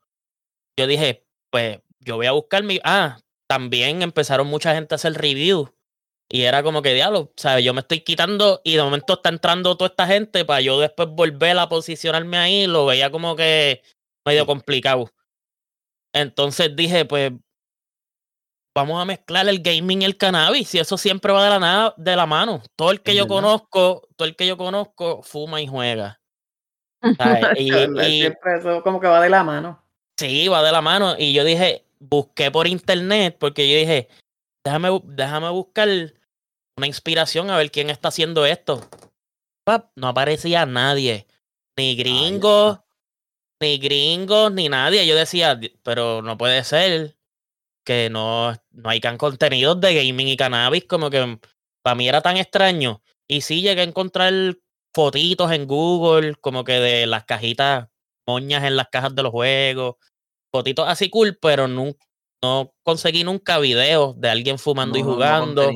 yo dije, pues yo voy a buscar mi... Ah, también empezaron mucha gente a hacer review. Y era como que, diablo, ¿sabes? Yo me estoy quitando y de momento está entrando toda esta gente para yo después volver a posicionarme ahí. Lo veía como que medio complicado. Entonces dije, pues vamos a mezclar el gaming y el cannabis y eso siempre va de la, nada, de la mano. Todo el que Es yo verdad. conozco, todo el que yo conozco fuma y juega. Y- y- Siempre eso como que va de la mano. Sí, va de la mano. Y yo dije, busqué por internet porque yo dije, déjame, déjame buscar una inspiración a ver quién está haciendo esto. No aparecía nadie. Ni gringos, ni gringos, ni nadie. Yo decía, "Di- pero no puede ser que no, no hay can contenidos de gaming y cannabis. Como que para mí era tan extraño. Y sí llegué a encontrar fotitos en Google, como que de las cajitas, moñas en las cajas de los juegos, fotitos así cool, pero nun- no conseguí nunca videos de alguien fumando y No, no, no jugando.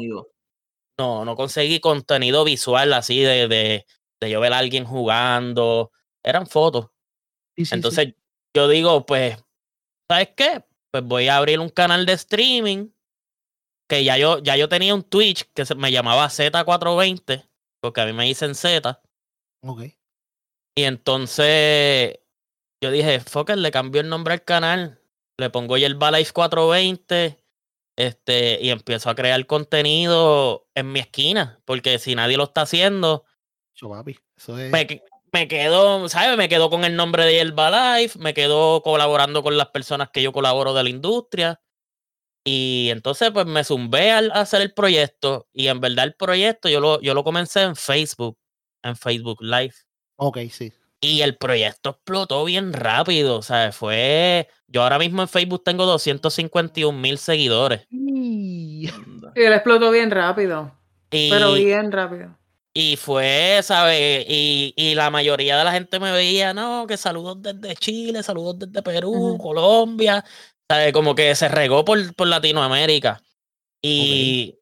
No, no conseguí contenido visual así de, de, de yo ver a alguien jugando. Eran fotos. Sí, sí, sí. Entonces yo digo, pues, ¿sabes qué? Pues voy a abrir un canal de streaming que ya yo, ya yo tenía un Twitch que se, me llamaba Z420, porque a mí me dicen Z. Ok. Y entonces yo dije, fuck it, le cambio el nombre al canal, le pongo Yerba Life 420, este, y empiezo a crear contenido en mi esquina, porque si nadie lo está haciendo, Yo, papi, eso es. Me, que- me quedo, ¿sabes? Me quedo con el nombre de Yerba Life, me quedo colaborando con las personas que yo colaboro de la industria. Y entonces pues me zumbé al a hacer el proyecto y en verdad el proyecto yo lo, yo lo comencé en Facebook, en Facebook Live. Ok, sí. Y el proyecto explotó bien rápido, o sea, fue... Yo ahora mismo en Facebook tengo 251 mil seguidores. Sí, él explotó bien rápido. Y, Pero bien rápido. Y fue, ¿sabes? Y, y la mayoría de la gente me veía, no, que saludos desde Chile, saludos desde Perú. Colombia, ¿sabes? Como que se regó por, por Latinoamérica. Y,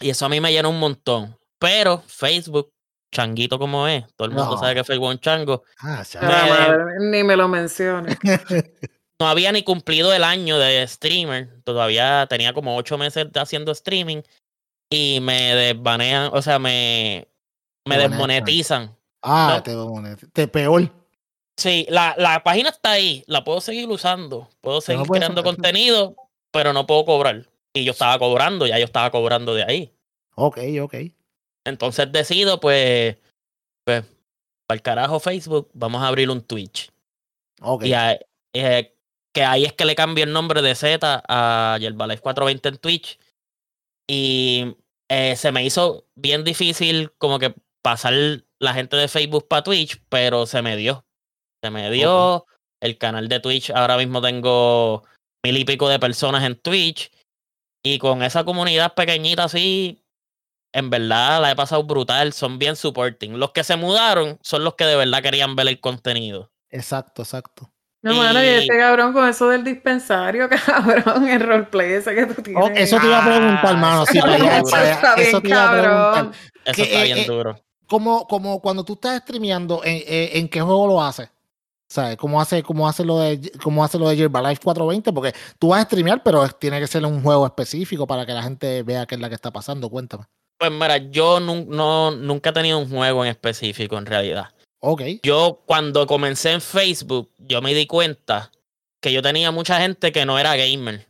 y eso a mí me llena un montón. Pero Facebook, changuito como es, todo el mundo No. sabe que Facebook es un chango. Ah, Me- madre, ni me lo menciones. no había ni cumplido el año de streamer. Todavía tenía como ocho meses haciendo streaming. Y me desbanean, o sea, me, me Te desmonetizan. Ah, No. te, poner- te peor. Sí, la, la página está ahí. La puedo seguir usando. Puedo seguir creando hacer- contenido, pero no puedo cobrar. Y yo estaba cobrando, ya yo estaba cobrando de ahí. Ok, ok. Entonces decido, pues, pues, para el carajo Facebook, vamos a abrir un Twitch. Ok. Y eh, que ahí es que le cambio el nombre de Z a Yerbalife 420 en Twitch. Y eh, se me hizo bien difícil como que pasar la gente de Facebook para Twitch, pero se me dio. Se me dio. El canal de Twitch, ahora mismo tengo mil y pico de personas en Twitch. Y con esa comunidad pequeñita así, en verdad la he pasado brutal. Son bien supporting. Los que se mudaron son los que de verdad querían ver el contenido. Exacto, exacto. No, mano, y Y- este cabrón con eso del dispensario, cabrón, el roleplay ese que tú tienes. Oh, eso te iba a preguntar, Ah, hermano. eso Sí, eso te iba a preguntar. Eso está eh, bien eh, duro. como, como cuando tú estás streameando, ¿en, en qué juego lo haces? ¿Sabes? ¿Cómo hace, cómo hace lo de cómo hace lo de Life 420? Porque tú vas a streamear, pero tiene que ser un juego específico para que la gente vea qué es la que está pasando. Cuéntame. Pues mira, yo no, nunca he tenido un juego en específico en realidad. Ok. Yo cuando comencé en Facebook, yo me di cuenta que yo tenía mucha gente que no era gamer,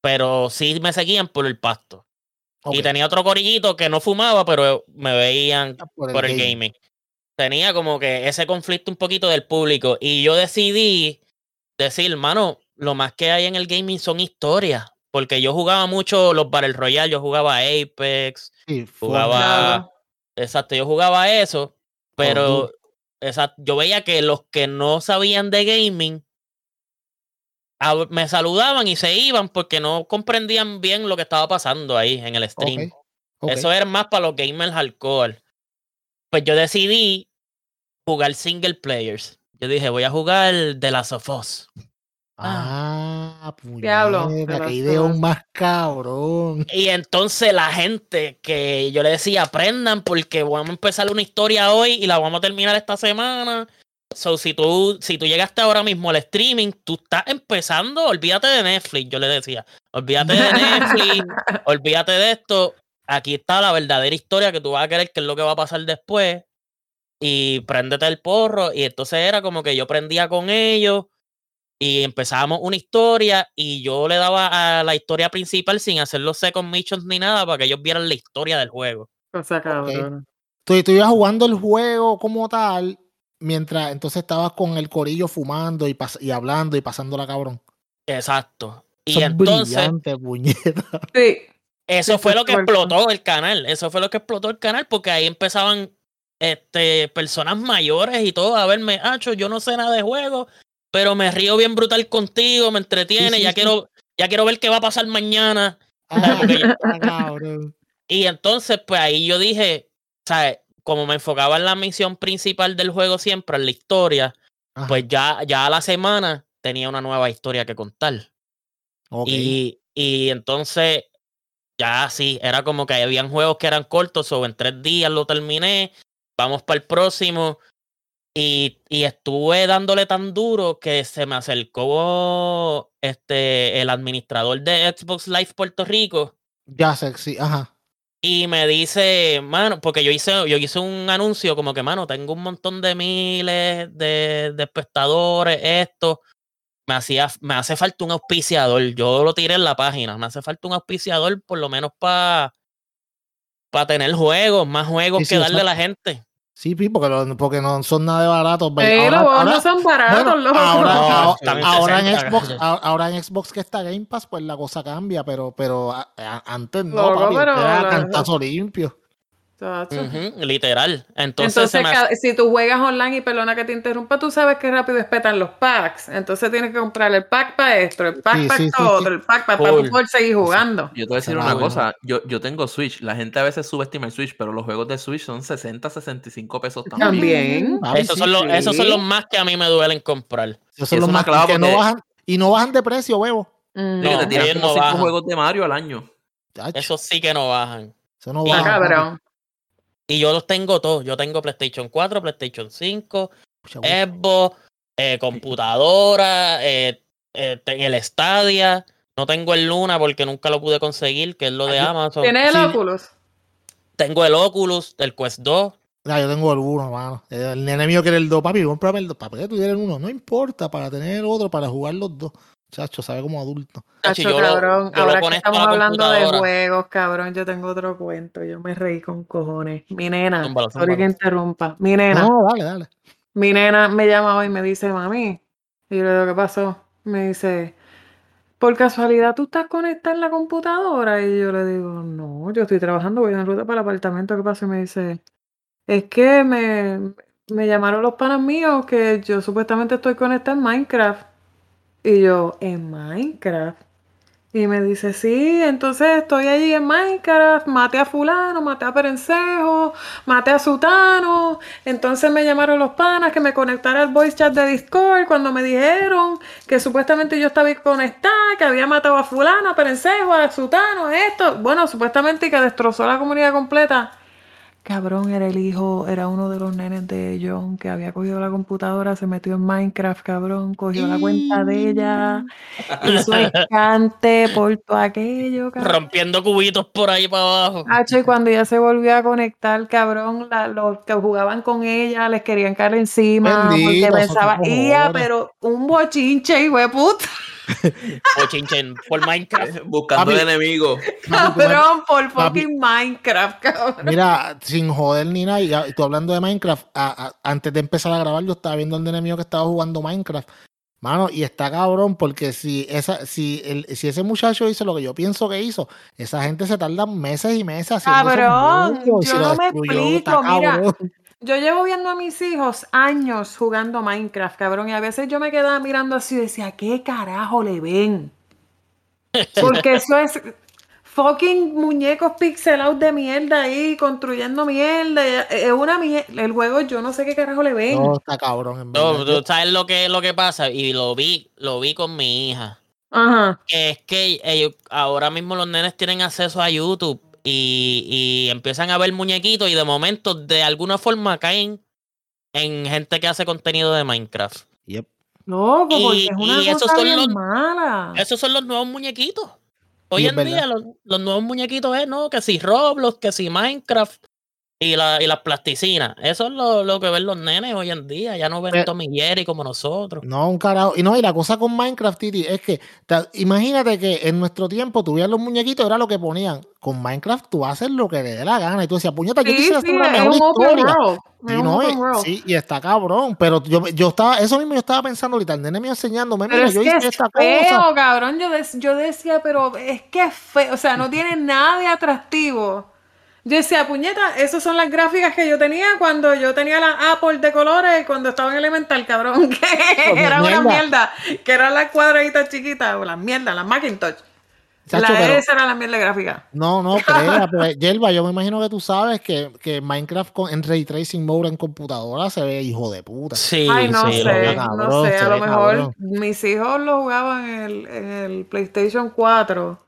pero sí me seguían por el pasto. Y tenía otro corillito que no fumaba, pero me veían ah, por el, gaming tenía como que ese conflicto un poquito del público. Y yo decidí decir, mano, lo más que hay en el gaming son historias. Porque yo jugaba mucho los Battle Royale, yo jugaba Apex, jugaba. Exacto, yo jugaba eso, pero yo veía que los que no sabían de gaming me saludaban y se iban porque no comprendían bien lo que estaba pasando ahí en el stream. Eso era más para los gamers hardcore pues yo decidí jugar single players. Yo dije, voy a jugar The Last of Us. Ah, Diablo. Qué idea más cabrón. Y entonces la gente que yo le decía, aprendan porque vamos a empezar una historia hoy y la vamos a terminar esta semana. So, si tú, si tú llegaste ahora mismo al streaming, tú estás empezando, olvídate de Netflix, yo le decía. Olvídate de Netflix, olvídate de esto aquí está la verdadera historia que tú vas a querer, que es lo que va a pasar después. Y préndete el porro. Y entonces era como que yo prendía con ellos y empezábamos una historia y yo le daba a la historia principal sin hacer los second missions ni nada para que ellos vieran la historia del juego. O sea, cabrón. Tú, ibas jugando el juego como tal, mientras entonces estabas con el corillo fumando y, y hablando y pasando la cabrón. Exacto. Y entonces. Sí. Eso fue lo que explotó el canal. Eso fue lo que explotó el canal porque ahí empezaban este, personas mayores y todo a verme, hacho, yo no sé nada de juego, pero me río bien brutal contigo, me entretiene, ya quiero ya quiero ver qué va a pasar mañana. y entonces, pues ahí yo dije, ¿sabes? Como me enfocaba en la misión principal del juego siempre, en la historia, pues ya, ya a la semana tenía una nueva historia que contar. Y, y entonces ya sí, era como que habían juegos que eran cortos, o en tres días lo terminé, vamos para el próximo. Y, y, estuve dándole tan duro que se me acercó este el administrador de Xbox Live Puerto Rico. Ya sí, ajá. Y me dice, mano, porque yo hice, yo hice un anuncio como que, mano, tengo un montón de miles de, de espectadores, esto me, hacía, me hace falta un auspiciador. Yo lo tiré en la página. Me hace falta un auspiciador por lo menos para para tener juegos, más juegos que darle a la gente. Sí, porque, porque no son nada de baratos. Pero ahora, no son baratos, los ahora, en Xbox, ahora en Xbox que está Game Pass, pues la cosa cambia, pero, pero antes no, papi, era cantazo limpio literal. Entonces, si tú juegas online y perdona que te interrumpa, tú sabes que rápido espetan los packs. Entonces tienes que comprar el pack para esto, el pack para esto otro, el pack para, poder seguir jugando. Yo te voy a decir una cosa, yo, yo tengo Switch, la gente a veces subestima el Switch, pero los juegos de Switch son 60, 65 pesos también. esos, son los, esos son los más que a mí me duelen comprar. Esos son los más que no bajan, y no bajan de precio, huevo. Mm. No, te tiran como 5 juegos de Mario al año. Esos sí que no bajan. Eso no baja. Y yo los tengo todos. Yo tengo PlayStation 4, PlayStation 5, Xbox, eh, computadora, eh, eh, el Stadia. No tengo el Luna porque nunca lo pude conseguir, que es lo de Amazon. ¿Tienes el Oculus? Tengo el Oculus, el Quest 2. Ah, yo tengo el 1, mano. El nene mío quiere el 2, papi, comprame el 2. ¿Para qué tú quieres el 1? No importa, para tener el otro, para jugar los dos. Chacho, sabe como adulto. Chacho, cabrón. Ahora que estamos hablando de juegos, cabrón, yo tengo otro cuento. Yo me reí con cojones. Mi nena, sorry que interrumpa. Mi nena. No, dale, dale. Mi nena me llama hoy y me dice, mami. Y yo le digo, ¿qué pasó? Me dice, por casualidad, ¿tú estás conectada en la computadora? Y yo le digo, no, yo estoy trabajando, voy en ruta para el apartamento. ¿Qué pasa? Y me dice, es que me, me llamaron los panas míos que yo supuestamente estoy conectada en Minecraft. Y yo, ¿en Minecraft? Y me dice, sí, entonces estoy allí en Minecraft, maté a fulano, maté a Perencejo, maté a Sutano. Entonces me llamaron los panas que me conectara al voice chat de Discord cuando me dijeron que supuestamente yo estaba conectada, que había matado a fulano, a Perencejo, a Sutano, esto. Bueno, supuestamente que destrozó la comunidad completa. Cabrón, era el hijo, era uno de los nenes de John que había cogido la computadora, se metió en Minecraft, cabrón, cogió la cuenta de ella, hizo escante por todo aquello, cabrón. Rompiendo cubitos por ahí para abajo. Hacho, y cuando ella se volvió a conectar, cabrón, los que jugaban con ella les querían caer encima porque pensaba, ¡ia! Pero un bochinche, hijo de puta. Bochinche por Minecraft. Buscando el enemigo. Cabrón, por fucking Minecraft, cabrón. Mira, sin joder ni nada, y tú hablando de Minecraft, antes de empezar a grabar, yo estaba viendo el enemigo que estaba jugando Minecraft. Mano, y está cabrón, porque si esa, si el, si ese muchacho hizo lo que yo pienso que hizo, esa gente se tarda meses y meses haciendo Cabrón, yo no me explico, mira. Yo llevo viendo a mis hijos años jugando Minecraft, cabrón, y a veces yo me quedaba mirando así y decía, ¿qué carajo le ven? Porque eso es fucking muñecos pixelados de mierda ahí, construyendo mierda. Es una mierda. El juego, yo no sé qué carajo le ven. No, está cabrón. En no, tú sabes lo que, lo que pasa, y lo vi, lo vi con mi hija. Ajá. es que ellos, ahora mismo los nenes tienen acceso a YouTube y, empiezan a ver muñequitos y de momento de alguna forma caen en gente que hace contenido de Minecraft. Yep. No, porque es una cosa esos son los, mala. Esos son los nuevos muñequitos. Hoy en día los, los, nuevos muñequitos es, ¿no? Que si Roblox, que si Minecraft y, la, y las plasticinas. Eso es lo, lo, que ven los nenes hoy en día. Ya no ven Tom y Jerry como nosotros. No, un carajo. Y no, y la cosa con Minecraft, Titi, es que imagínate que en nuestro tiempo tuvieras los muñequitos, era lo que ponían. Con Minecraft tú haces lo que le dé la gana. Y tú decías, puñeta, yo quisiera hacer una mejor historia. Y no, sí, y está cabrón. Pero yo, yo estaba, eso mismo yo estaba pensando ahorita, el nene me enseñándome, mira, yo hice esta feo, cosa. cabrón. Yo, yo decía, pero es que es feo. O sea, no tiene nada de atractivo. Yo decía, puñeta, esas son las gráficas que yo tenía cuando yo tenía la Apple de colores cuando estaba en Elemental, cabrón, que pues era una mierda, que eran las cuadraditas chiquitas, o las mierdas, las Macintosh. la esa era la mierda gráfica. No, no, crea, pues, Yelva, yo me imagino que tú sabes que, que Minecraft con, en Ray Tracing Mode en computadora se ve hijo de puta. Sí, Ay, no sí, sé, no sé, a lo mejor mis hijos lo jugaban en el, en el PlayStation 4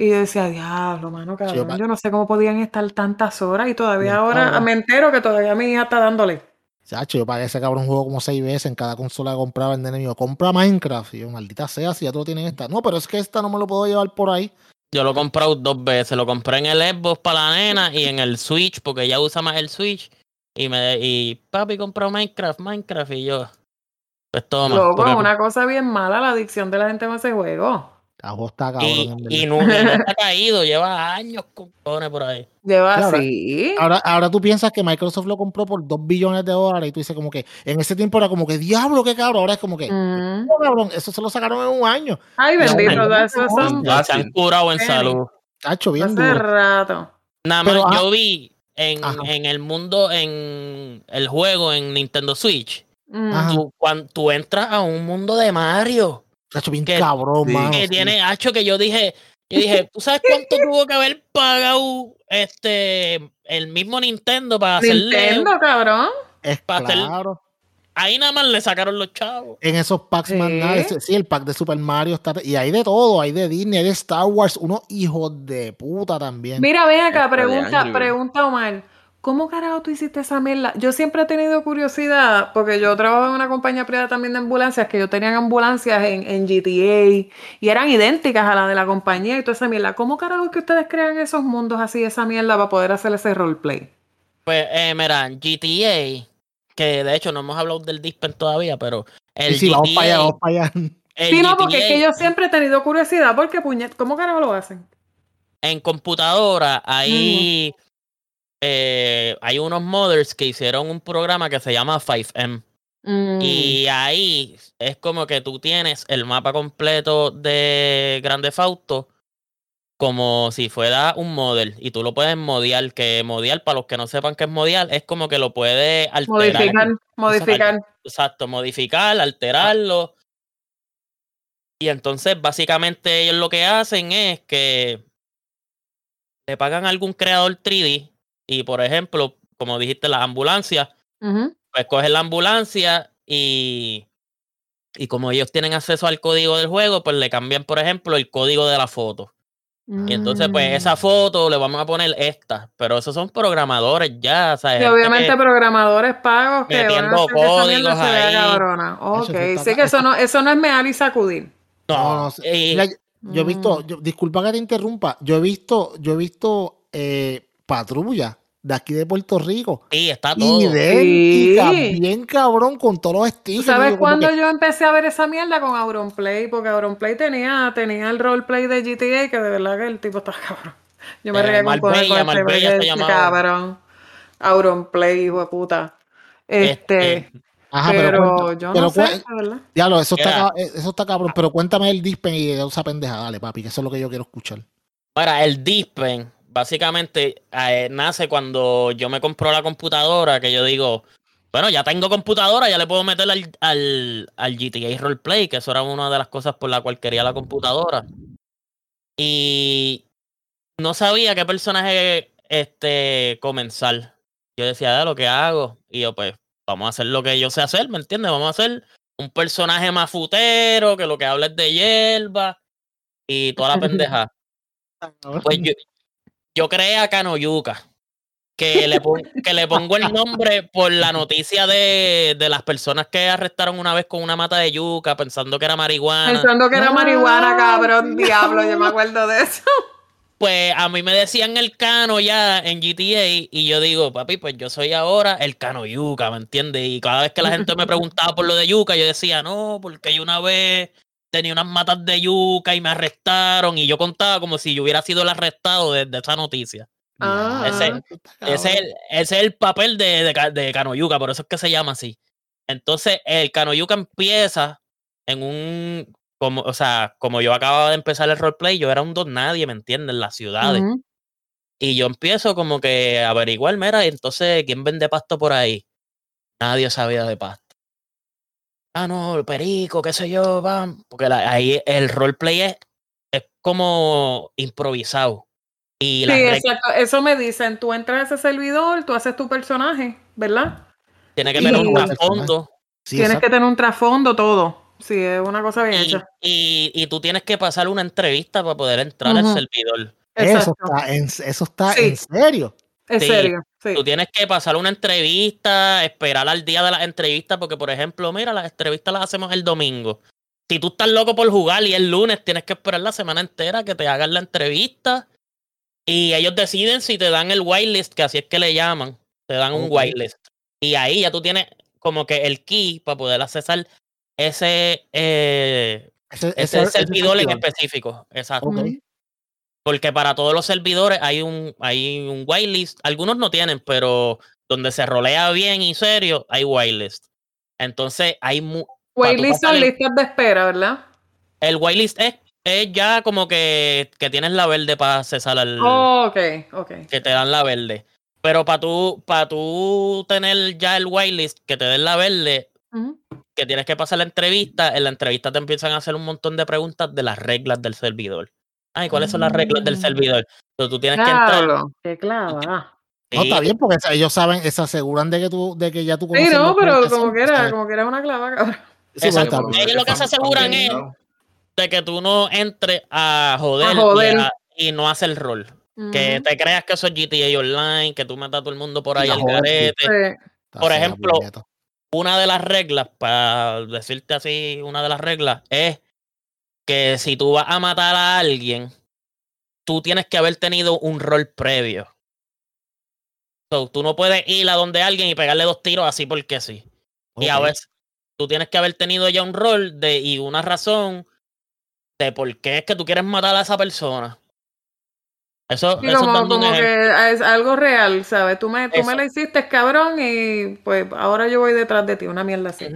y yo decía, diablo, mano, cabrón, yo no sé cómo podían estar tantas horas y todavía ahora me entero que todavía mi hija está dándole. Chacho, yo pagué ese cabrón juego como seis veces en cada consola que compraba el enemigo. Compra Minecraft. Y yo, maldita sea, si ya todos tienen esta. No, pero es que esta no me lo puedo llevar por ahí. Yo lo he comprado dos veces. Lo compré en el Xbox para la nena y en el Switch, porque ella usa más el Switch. Y me y papi compró Minecraft, Minecraft. Y yo, pues toma. Loco, una cosa bien mala la adicción de la gente con ese juego y, no, está caído, lleva años con por ahí. Lleva así. Ahora, ahora tú piensas que Microsoft lo compró por 2 billones de dólares y tú dices como que en ese tiempo era como que diablo, qué cabrón. Ahora es como que, mm. cabrón, eso se lo sacaron en un año. Ay, bendito, eso son. se han curado en salud. Cacho, bien Hace rato. Nada más, yo vi en, en, el mundo, en el juego en Nintendo Switch. Mm. Tú, cuando tú entras a un mundo de Mario Hacho, bien que, cabrón, Que tiene hacho que yo dije, yo dije, ¿tú sabes cuánto tuvo que haber pagado este el mismo Nintendo para hacerle? Nintendo, cabrón. Es claro. Ahí nada más le sacaron los chavos. En esos packs más nada. Sí, el pack de Super Mario está. Y hay de todo. Hay de Disney, hay de Star Wars. Unos hijos de puta también. Mira, ven acá, pregunta, pregunta Omar. ¿Cómo carajo tú hiciste esa mierda? Yo siempre he tenido curiosidad, porque yo trabajo en una compañía privada también de ambulancias, que yo tenía ambulancias en, en, GTA y eran idénticas a la de la compañía y toda esa mierda. ¿Cómo carajo es que ustedes crean esos mundos así, esa mierda, para poder hacer ese roleplay? Pues, eh, mira, GTA, que de hecho no hemos hablado del Dispen todavía, pero el sí, vamos para allá, vamos para allá. Sí, no, porque es que yo siempre he tenido curiosidad, porque puñet, ¿cómo carajo lo hacen? En computadora, ahí... Eh, hay unos mothers que hicieron un programa que se llama 5M. Mm. Y ahí es como que tú tienes el mapa completo de Grande Fausto como si fuera un model y tú lo puedes modiar, que modiar, para los que no sepan qué es modiar, es como que lo puedes alterar. Modificar, modificar. Exacto, modificar, alterarlo. Y entonces básicamente ellos lo que hacen es que le pagan a algún creador 3D y por ejemplo, como dijiste, las ambulancias, pues coges la ambulancia y, y como ellos tienen acceso al código del juego, pues le cambian, por ejemplo, el código de la foto. Y entonces, pues, esa foto le vamos a poner esta. Pero esos son programadores ya, ¿sabes? Y obviamente programadores pagos que metiendo códigos ahí. cabrona. Ok, sí que eso no, eso no es mear y sacudir. No, no, yo he visto, mm. disculpa que te interrumpa, yo he visto, yo he visto eh, patrulla de aquí de Puerto Rico. Sí, está todo. Idéntica, bien cabrón, con todos los estilos. ¿Sabes cuándo yo empecé a ver esa mierda con Auronplay? Porque Auronplay tenía, tenía el roleplay de GTA, que de verdad que el tipo está cabrón. Yo me eh, regué con Marbella, Marbella se llamaba. Cabrón. Auronplay, hijo de puta. Este... este Ajá, pero, yo no sé, ¿verdad? Diablo, eso está, eso está cabrón. Pero cuéntame el Dispen y esa pendeja, dale, papi, que eso es lo que yo quiero escuchar. Para el Dispen, básicamente eh, nace cuando yo me compro la computadora, que yo digo, bueno, ya tengo computadora, ya le puedo meter al, al, al GTA Roleplay, que eso era una de las cosas por la cual quería la computadora. Y no sabía qué personaje este, comenzar. Yo decía, de lo que hago. Y yo, pues, vamos a hacer lo que yo sé hacer, ¿me entiendes? Vamos a hacer un personaje más futero, que lo que habla es de hierba y toda la pendeja. Pues yo, yo creé a Canoyuca, que le, que le pongo el nombre por la noticia de, de, las personas que arrestaron una vez con una mata de yuca pensando que era marihuana. Pensando que era marihuana, cabrón, diablo, yo me acuerdo de eso. Pues a mí me decían el cano ya en GTA y yo digo, papi, pues yo soy ahora el cano yuca, ¿me entiendes? Y cada vez que la gente me preguntaba por lo de yuca, yo decía, no, porque yo una vez tenía unas matas de yuca y me arrestaron y yo contaba como si yo hubiera sido el arrestado de, esa noticia. Ah, ese, ese, es el papel de, de, de Canoyuca, por eso es que se llama así. Entonces, el Canoyuca empieza en un, como, o sea, como yo acababa de empezar el roleplay, yo era un don nadie, ¿me entiendes? En las ciudades. Y yo empiezo como que a averiguar, mira, entonces, ¿quién vende pasto por ahí? Nadie sabía de pasto ah, no, el perico, qué sé yo, van. Porque ahí el roleplay es, es como improvisado. Y sí, exacto. Eso me dicen, tú entras a ese servidor, tú haces tu personaje, ¿verdad? Tiene que tener un trasfondo. tienes que tener un trasfondo, todo. Sí, es una cosa bien hecha. Y, y, tú tienes que pasar una entrevista para poder entrar al servidor. Eso está, en, eso está en serio. En serio. Tú tienes que pasar una entrevista, esperar al día de la entrevista, porque, por ejemplo, mira, las entrevistas las hacemos el domingo. Si tú estás loco por jugar y el lunes tienes que esperar la semana entera que te hagan la entrevista. Y ellos deciden si te dan el whitelist, que así es que le llaman. Te dan un whitelist. Y ahí ya tú tienes como que el key para poder accesar ese, eh, ese, servidor en específico. Exacto. Porque para todos los servidores hay un, hay un whitelist. Algunos no tienen, pero donde se rolea bien y serio, hay whitelist. Entonces hay... Whitelist son listas de espera, ¿verdad? El whitelist es, es ya como que, que tienes la verde para cesar al... Oh, ok, ok. Que te dan la verde. Pero para tú, para tú tener ya el whitelist, que te den la verde, que tienes que pasar la entrevista, en la entrevista te empiezan a hacer un montón de preguntas de las reglas del servidor ay, ¿cuáles son las reglas del mm. servidor? Entonces tú tienes que entrar. Qué clava. No, está bien, porque ellos saben, se aseguran de que tú, de que ya tú conoces. Sí, no, pero como que era, como que era una clava, cabrón. Exacto. Ellos lo que se aseguran es de que tú no entres a joder, Y, no haces el rol. Que te creas que eso es GTA Online, que tú matas a todo el mundo por ahí al garete. Por ejemplo, una de las reglas, para decirte así, una de las reglas es que si tú vas a matar a alguien, tú tienes que haber tenido un rol previo. tú no puedes ir a donde alguien y pegarle dos tiros así porque sí. Y a veces tú tienes que haber tenido ya un rol de, y una razón de por qué es que tú quieres matar a esa persona. Eso, es como, que es algo real, ¿sabes? Tú me, tú me lo hiciste, cabrón, y pues ahora yo voy detrás de ti, una mierda así.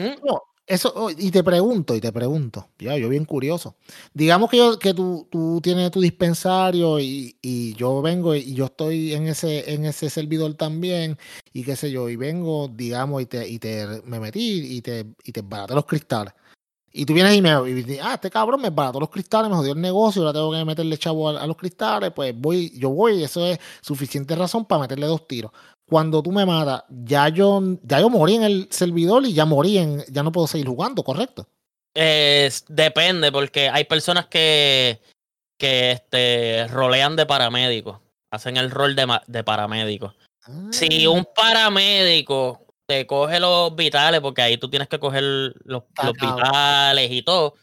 Eso, oh, y te pregunto, y te pregunto, ya, yo bien curioso. Digamos que, yo, que tú, tú tienes tu dispensario y, y, yo vengo y yo estoy en ese, en ese servidor también, y qué sé yo, y vengo, digamos, y te, y te me metí y te, y te baraté los cristales. Y tú vienes y me dices, ah, este cabrón me barató los cristales, me jodió el negocio, ahora tengo que meterle chavo a, a, los cristales, pues voy, yo voy, y eso es suficiente razón para meterle dos tiros cuando tú me matas, ya yo, ya yo morí en el servidor y ya morí en, ya no puedo seguir jugando, ¿correcto? depende, porque hay personas que que este, rolean de paramédicos, hacen el rol de, de paramédicos. Si ah. un paramédico te coge los vitales, porque ahí tú tienes que coger los, los vitales y todo.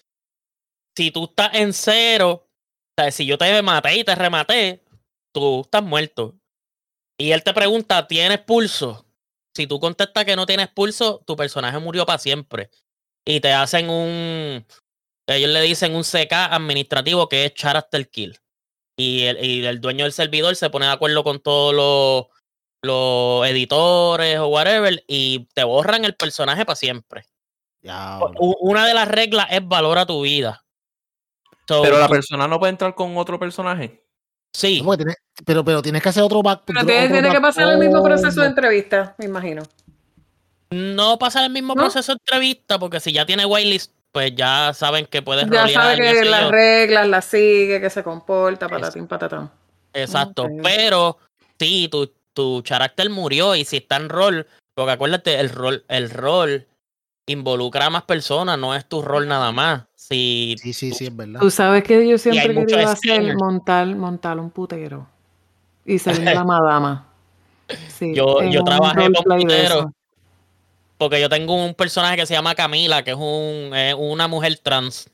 Si tú estás en cero, o sea, si yo te maté y te rematé, tú estás muerto. Y él te pregunta, ¿tienes pulso? Si tú contestas que no tienes pulso, tu personaje murió para siempre. Y te hacen un. Ellos le dicen un CK administrativo que es character kill. Y el, y el dueño del servidor se pone de acuerdo con todos los, los editores o whatever y te borran el personaje para siempre. Una de las reglas es valora tu vida. pero la persona no puede entrar con otro personaje. Sí. pero, pero tienes que hacer otro back. Pero tiene, que pasar el mismo proceso de entrevista, me imagino. No pasa el mismo proceso de entrevista, porque si ya tiene whitelist, pues ya saben que puedes Ya sabe que las reglas las sigue, que se comporta, patatín, patatán. Exacto, pero sí, tu, tu carácter murió y si está en rol, porque acuérdate, el rol, el rol involucra a más personas, no es tu rol nada más. sí, sí, sí, es verdad. Tú sabes que yo siempre he querido hacer montar, montar un putero y ser la madama. yo, yo trabajé con puteros porque yo tengo un personaje que se llama Camila, que es un, una mujer trans.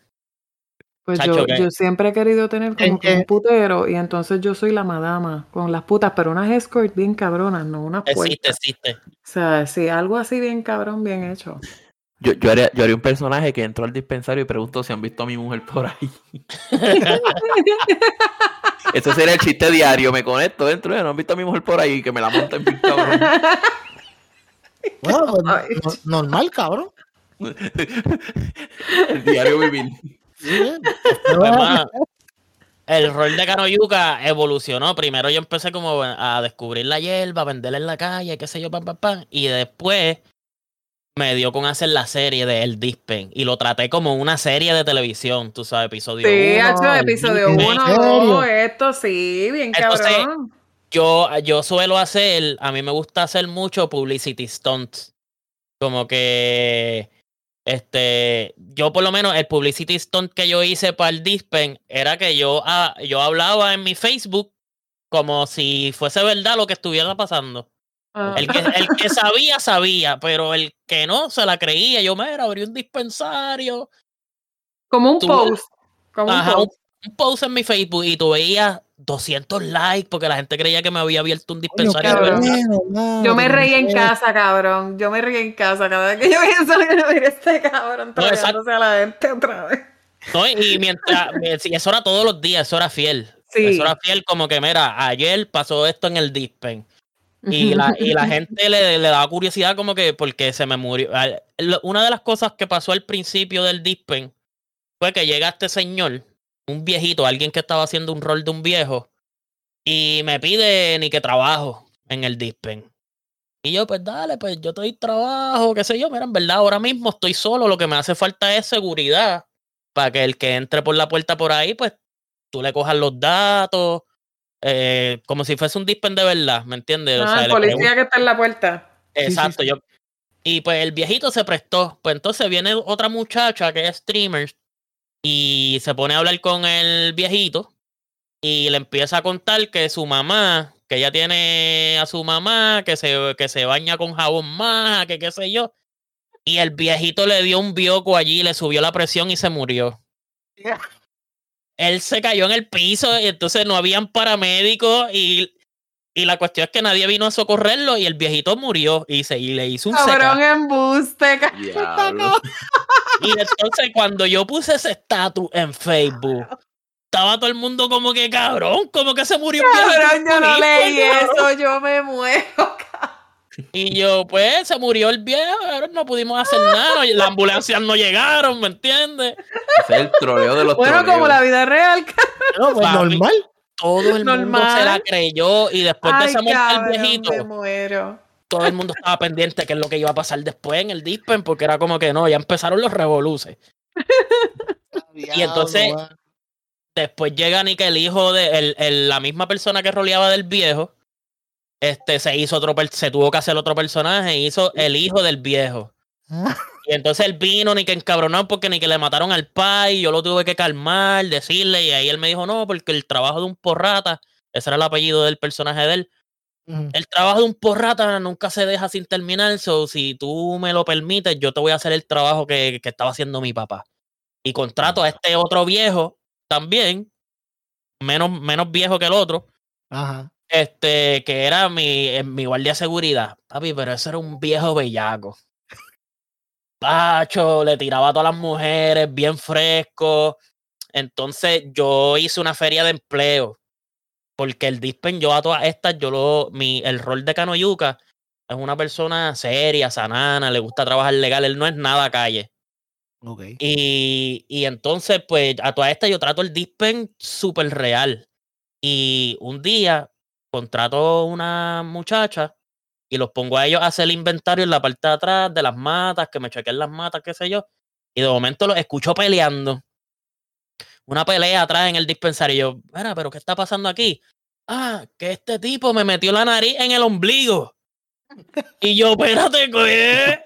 Pues yo, yo, siempre he querido tener como un putero y entonces yo soy la madama con las putas, pero unas escort bien cabronas, no unas puertas. Existe, existe. O sea, sí, algo así bien cabrón, bien hecho. Yo, yo, haría, yo haría un personaje que entró al dispensario y pregunto si han visto a mi mujer por ahí. Ese sería el chiste diario. Me conecto dentro, no han visto a mi mujer por ahí, que me la monta en bien cabrón. Bueno, pues, normal, cabrón. el diario vivir. el rol de Kanoyuka evolucionó. Primero yo empecé como a descubrir la hierba, a venderla en la calle, qué sé yo, pam, pam, pam. Y después me dio con hacer la serie de El Dispen. Y lo traté como una serie de televisión, tú sabes, episodio 1. Sí, hecho episodio 1, esto sí, bien cabrón. Yo, yo suelo hacer, a mí me gusta hacer mucho publicity stunts. Como que este, yo por lo menos el publicity stunt que yo hice para el Dispen era que yo, ah, yo hablaba en mi Facebook como si fuese verdad lo que estuviera pasando. Ah. El, que, el, que, sabía, sabía, pero el que no se la creía, yo me abrí un dispensario. Como un post. Como un, post. un post en mi Facebook y tú veías 200 likes porque la gente creía que me había abierto un dispensario. yo me reí en casa, cabrón. Yo me reí en casa cada vez que yo pienso que este cabrón no, a la gente otra vez. No, y mientras, eso era todos los días, eso era fiel. Sí. Eso era fiel como que, mira, ayer pasó esto en el dispen. Y la, y la gente le, le daba curiosidad como que porque se me murió. Una de las cosas que pasó al principio del dispen fue que llega este señor un viejito, alguien que estaba haciendo un rol de un viejo, y me pide ni que trabajo en el Dispen. Y yo, pues dale, pues yo estoy trabajo, qué sé yo, mira, en verdad ahora mismo estoy solo, lo que me hace falta es seguridad, para que el que entre por la puerta por ahí, pues tú le cojas los datos, eh, como si fuese un dispen de verdad, ¿me entiendes? Ah, el policía que está en la puerta. Exacto, yo. Y pues el viejito se prestó. Pues entonces viene otra muchacha que es streamer y se pone a hablar con el viejito y le empieza a contar que su mamá, que ella tiene a su mamá, que se, que se baña con jabón más, que qué sé yo. Y el viejito le dio un bioco allí, le subió la presión y se murió. Él se cayó en el piso y entonces no habían paramédicos y y la cuestión es que nadie vino a socorrerlo y el viejito murió y, se, y le hizo un Cabrón embuste, Y entonces cuando yo puse ese estatus en Facebook, estaba todo el mundo como que cabrón, como que se murió. Cabrón, yo no leí eso, yo me muero. Y yo, pues, se murió el viejo, no pudimos hacer nada, las ambulancias no llegaron, ¿me entiendes? es el troleo de los Bueno, como la vida real, no, pues, normal todo el mundo se la creyó y después de esa muerte del viejito, todo el mundo estaba pendiente de qué es lo que iba a pasar después en el Dispen, porque era como que no, ya empezaron los revoluces. y entonces, después llega ni que el hijo de el, la misma persona que roleaba del viejo, este se hizo otro, se tuvo que hacer otro personaje, hizo el hijo del viejo. Y entonces él vino ni que encabronó porque ni que le mataron al pai, yo lo tuve que calmar, decirle, y ahí él me dijo, no, porque el trabajo de un porrata, ese era el apellido del personaje de él, el trabajo de un porrata nunca se deja sin terminar, so si tú me lo permites, yo te voy a hacer el trabajo que, que estaba haciendo mi papá. Y contrato a este otro viejo también, menos, menos viejo que el otro, Ajá. Este, que era mi, eh, mi guardia de seguridad. Papi, pero ese era un viejo bellaco. Pacho, le tiraba a todas las mujeres, bien fresco. Entonces yo hice una feria de empleo. Porque el Dispen, yo a todas estas, yo lo, mi, el rol de Canoyuca es una persona seria, sanana, le gusta trabajar legal, él no es nada calle. Okay. Y, y entonces, pues, a todas estas yo trato el Dispen súper real. Y un día contrato una muchacha y los pongo a ellos a hacer el inventario en la parte de atrás de las matas, que me chequen las matas, qué sé yo. Y de momento los escucho peleando. Una pelea atrás en el dispensario. Y yo, mira, pero ¿qué está pasando aquí? Ah, que este tipo me metió la nariz en el ombligo. Y yo, espérate, ¿qué?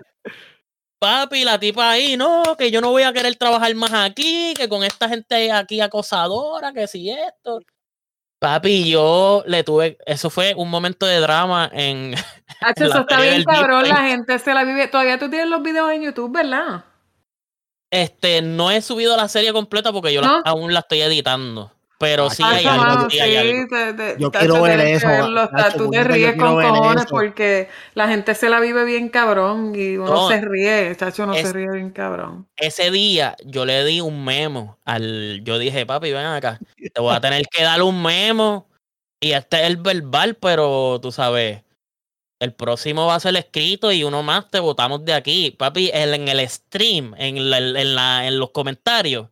Papi, la tipa ahí, no, que yo no voy a querer trabajar más aquí, que con esta gente aquí acosadora, que si esto. Papi, yo le tuve, eso fue un momento de drama en. Hacho, eso está bien cabrón, la gente se la vive. Todavía tú tienes los videos en YouTube, ¿verdad? Este, no he subido la serie completa porque yo ¿No? la- aún la estoy editando. Pero sí Ay, hay Hacho, algo. mano, sí hay algo. te- te- Yo quiero ver eso, tú te ríes con cojones porque la gente se la vive bien cabrón y uno No, se ríe, chacho, uno se ríe bien cabrón. Ese día yo le di un memo al. Yo dije, papi, ven acá. Te voy a tener que dar un memo. Y este es el verbal, pero tú sabes. El próximo va a ser escrito y uno más te votamos de aquí. Papi, el- en el stream, en, la- en, la- en los comentarios.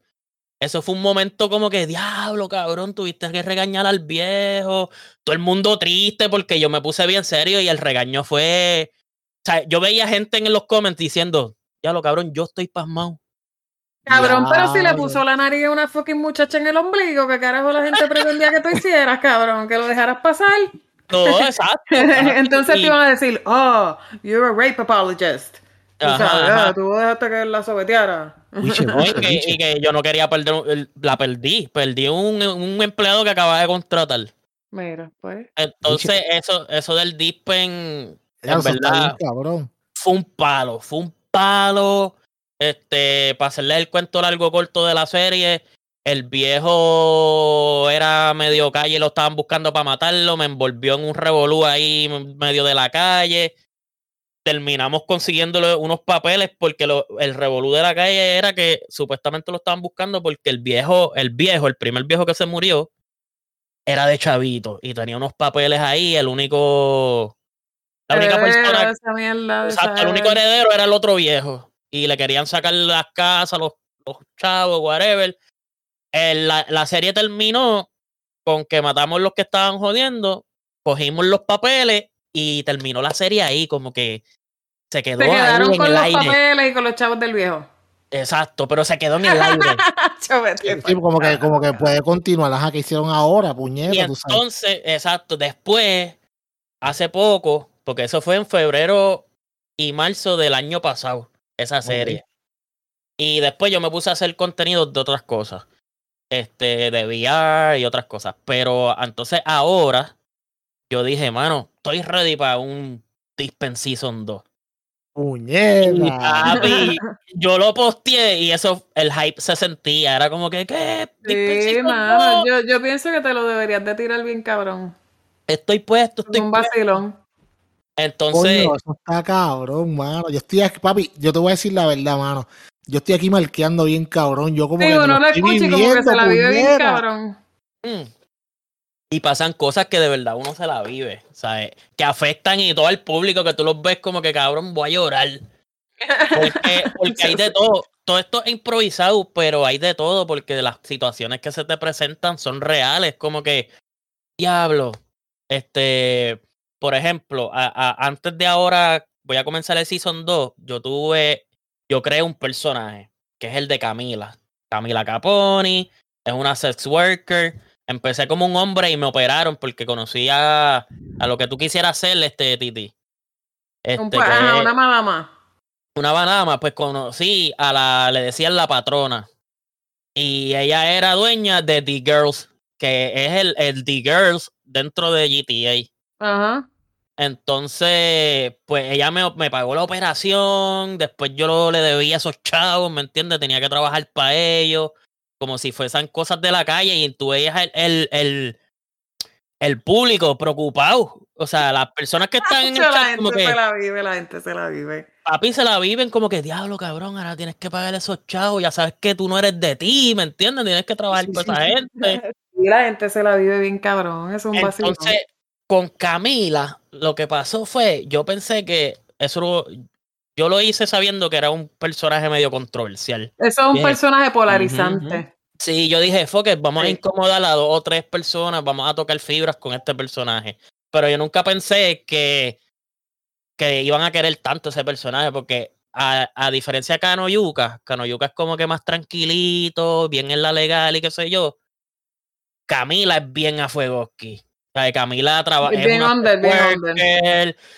Eso fue un momento como que, diablo, cabrón, tuviste que regañar al viejo. Todo el mundo triste porque yo me puse bien serio y el regaño fue. O sea, yo veía gente en los comments diciendo, diablo, cabrón, yo estoy pasmado. Cabrón, pero si le puso la nariz a una fucking muchacha en el ombligo, ¿qué carajo la gente pretendía que tú hicieras, cabrón? Que lo dejaras pasar. No, exacto. Entonces te Y- iban a decir, oh, you're a rape apologist. Tú Ajá, sabes, ajá. tú dejaste que la sobeteara. No, y, que, wiche. y que yo no quería perder, la perdí, perdí un, un empleado que acababa de contratar. Mira, pues. Entonces, eso, eso del Dispen, en eso verdad, bien, cabrón. fue un palo, fue un palo. Este, para hacerle el cuento largo corto de la serie, el viejo era medio calle, lo estaban buscando para matarlo, me envolvió en un revolú ahí medio de la calle. Terminamos consiguiéndole unos papeles porque lo- el revolú de la calle era que supuestamente lo estaban buscando porque el viejo, el viejo, el primer viejo que se murió, era de chavito y tenía unos papeles ahí. El único, la única Heredero persona mierda, Exacto, el único heredero era el otro viejo. Y le querían sacar las casas, los, los chavos, whatever. El- la, la serie terminó con que matamos los que estaban jodiendo, cogimos los papeles y terminó la serie ahí, como que se quedó Se ahí quedaron en con el los aire. papeles y con los chavos del viejo. Exacto, pero se quedó en el aire. Sí, como que, como que puede continuar. Ajá, que hicieron ahora, puñeta, y tú sabes. entonces, exacto, después, hace poco, porque eso fue en febrero y marzo del año pasado, esa serie. Y después yo me puse a hacer contenido de otras cosas. Este, de VR y otras cosas. Pero entonces ahora yo dije, mano, estoy ready para un Dispen Season 2. Puñeta. papi, yo lo posteé y eso, el hype se sentía. Era como que, ¿qué? Sí, mano, 2. yo, yo pienso que te lo deberías de tirar bien cabrón. Estoy puesto, estoy Un puesto. vacilón. Entonces, Coño, eso está cabrón, mano. Yo estoy aquí, papi, yo te voy a decir la verdad, mano. Yo estoy aquí marqueando bien cabrón. Yo como Sí, que uno lo estoy escucha y como que viviendo, se la vive bien cabrón. Mm. Y pasan cosas que de verdad uno se la vive, ¿sabes? Que afectan y todo el público que tú los ves como que cabrón, voy a llorar. Porque, porque hay de todo. Todo esto es improvisado, pero hay de todo porque las situaciones que se te presentan son reales. Como que, diablo, este, por ejemplo, a- a- antes de ahora, voy a comenzar el Season 2, yo tuve, yo creé un personaje, que es el de Camila. Camila Caponi, es una sex worker. Empecé como un hombre y me operaron porque conocía a lo que tú quisieras hacer, este Titi. Este, Un que pa- ajá, es- una madama. una banama, pues conocí a la, le decían la patrona. Y ella era dueña de The Girls, que es el, el The Girls dentro de GTA. Ajá. Entonces, pues ella me, me, pagó la operación, después yo le debía a esos chavos, ¿me entiendes? Tenía que trabajar para ellos, como si fuesen cosas de la calle, y tú veías el, el, el, el público preocupado. O sea, las personas que están en el la chat, gente como que, se la vive, la gente se la vive. papi, se la viven como que, diablo, cabrón, ahora tienes que pagar esos chavos, ya sabes que tú no eres de ti, ¿me entiendes? Tienes que trabajar Sí, con sí, esa sí. gente. Y la gente se la vive bien cabrón, es un vacilón. Entonces, con Camila, lo que pasó fue, yo pensé que eso yo lo hice sabiendo que era un personaje medio controversial. Eso es un personaje polarizante. Sí, yo dije, fuck it, vamos a incomodar a dos o tres personas, vamos a tocar fibras con este personaje. Pero yo nunca pensé que, que iban a querer tanto ese personaje, porque a, a diferencia de Kanoyuka, Kanoyuka es como que más tranquilito, bien en la legal y qué sé yo. Camila es bien a fuego aquí. O sea, Camila trabaja.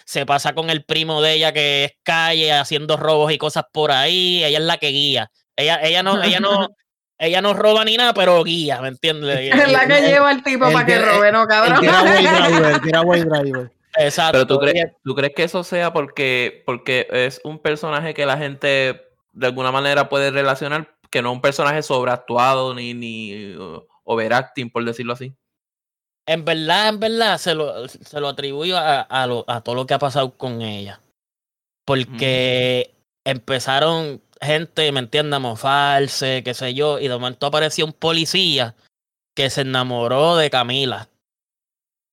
Se pasa con el primo de ella que es calle haciendo robos y cosas por ahí. Ella es la que guía. Ella, ella no, ella no, ella no roba ni nada, pero guía, ¿me entiendes? Es la que el- lleva al tipo el para que que- robe, ¿no, El cabrón? Getaway Driver, el Driver. Exacto. Pero tú crees, ¿tú crees que eso sea porque, porque es un personaje que la gente de alguna manera puede relacionar, que no es un personaje sobreactuado ni, ni overacting, por decirlo así? En verdad, en verdad, se lo, se lo atribuyo a, a, lo- a todo lo que ha pasado con ella. Porque empezaron gente, ¿me entiendes? A mofarse, qué sé yo, y de momento apareció un policía que se enamoró de Camila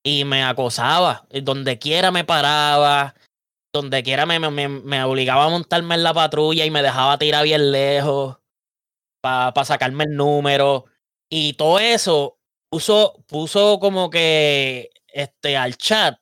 y me acosaba. Y donde quiera me paraba, donde quiera me, me, me- me obligaba a montarme en la patrulla y me dejaba tirar bien lejos para sacarme el número. Y todo eso puso, puso como que este al chat,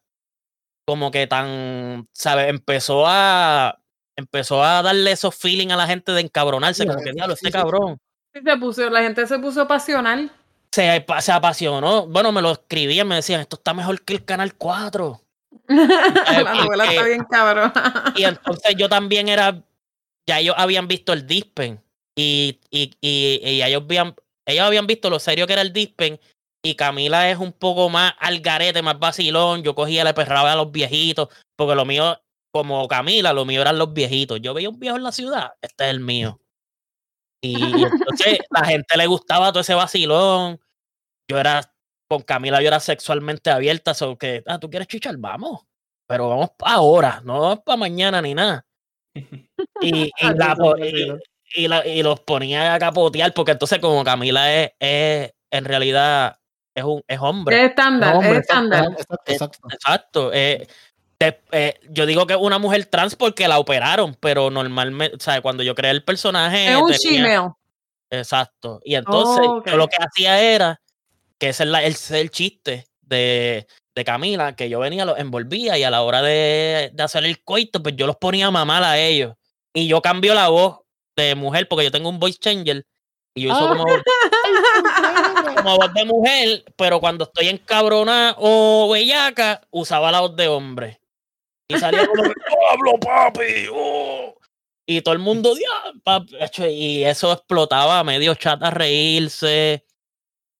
como que tan, ¿sabes? Empezó a empezó a darle esos feeling a la gente de encabronarse, Sí, como que diablo, este sí. cabrón. Sí, se puso, la gente se puso pasional. Se, se apasionó. Bueno, me lo escribían, me decían, esto está mejor que el Canal 4. la novela porque- está bien cabrón. Y entonces yo también era, ya ellos habían visto el Dispen y, y, y, y ellos, habían, ellos habían visto lo serio que era el Dispen y Camila es un poco más al garete, más vacilón. Yo cogía, le perraba a los viejitos, porque lo mío, como Camila, lo mío eran los viejitos. Yo veía un viejo en la ciudad, este es el mío. Y entonces la gente le gustaba todo ese vacilón. Yo era, con Camila yo era sexualmente abierta, so que, ah, ¿tú quieres chichar? Vamos. Pero vamos para ahora, no para mañana ni nada. La y la- y los ponía a capotear, porque entonces como Camila es, es en realidad es un es hombre. Es estándar, No, hombre, es estándar. exacto, exacto. Exacto. eh, te- eh, yo digo que es una mujer trans porque la operaron, pero normalmente, o sea, cuando yo creé el personaje. Es un tenía-. Exacto. Y entonces Oh, yo lo que hacía era, que ese es la- el, el chiste de, de Camila, que yo venía, los envolvía y a la hora de, de hacer el coito, pues yo los ponía a mamar a ellos. Y yo cambio la voz de mujer porque yo tengo un voice changer y yo uso Ah. como, como voz de mujer, pero cuando estoy encabronada o bellaca, usaba la voz de hombre. Y salía como Pablo, papi, oh". Y todo el mundo, y eso explotaba a medio chat a reírse.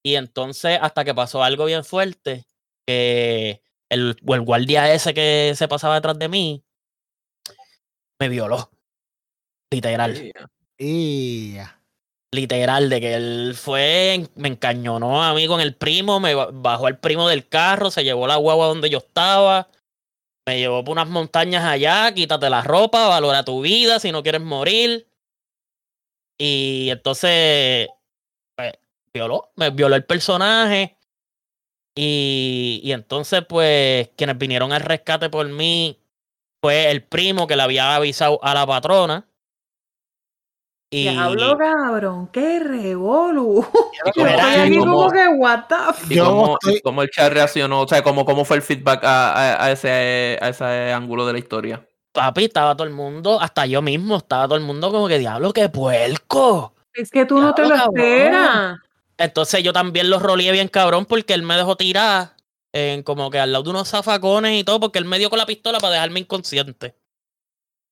Y entonces, hasta que pasó algo bien fuerte, que el, o el guardia ese que se pasaba detrás de mí, me violó. Literal. Sí. Y ya. Literal, de que él fue, me encañonó a mí con el primo, me ba- bajó el primo del carro, se llevó la guagua donde yo estaba, me llevó por unas montañas allá, quítate la ropa, valora tu vida si no quieres morir. Y entonces, pues, violó, me violó el personaje. Y, y entonces, pues, quienes vinieron al rescate por mí fue el primo que le había avisado a la patrona. Y, Diablo, cabrón, qué revolu. ¿Y cómo- Estoy Era aquí y como cómo- que, what the f- y cómo, estoy- cómo el chat reaccionó? O sea, ¿cómo, cómo fue el feedback a, a- a ese, a ese ángulo de la historia? papi, estaba todo el mundo, hasta yo mismo, estaba todo el mundo como que, diablo, qué puerco. Es que tú no te lo cabrón. esperas. Entonces yo también lo roleé bien cabrón porque él me dejó tirar en como que al lado de unos zafacones y todo, porque él me dio con la pistola para dejarme inconsciente.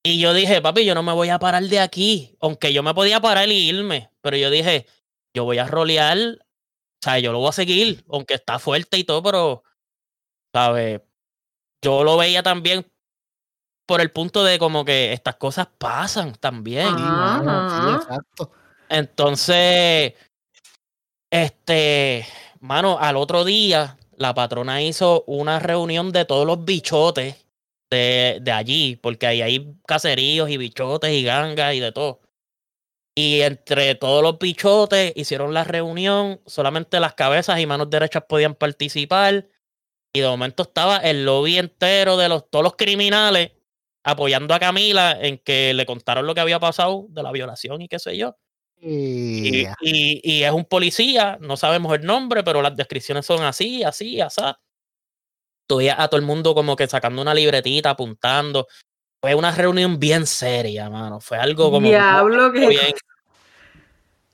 Y yo dije, papi, yo no me voy a parar de aquí. Aunque yo me podía parar y irme. Pero yo dije, yo voy a rolear. O sea, yo lo voy a seguir. Aunque está fuerte y todo, pero. ¿Sabes? Yo lo veía también por el punto de como que estas cosas pasan también. exacto. Entonces, este, mano, al otro día, la patrona hizo una reunión de todos los bichotes de, allí, porque ahí hay caseríos y bichotes y gangas y de todo. Y entre todos los bichotes hicieron la reunión, solamente las cabezas y manos derechas podían participar. Y de momento estaba el lobby entero de los, todos los criminales apoyando a Camila en que le contaron lo que había pasado de la violación y qué sé yo. Y, y, es un policía, no sabemos el nombre, pero las descripciones son así, así, así todavía a todo el mundo como que sacando una libretita, apuntando. Fue una reunión bien seria, mano. Fue algo como. Diablo que.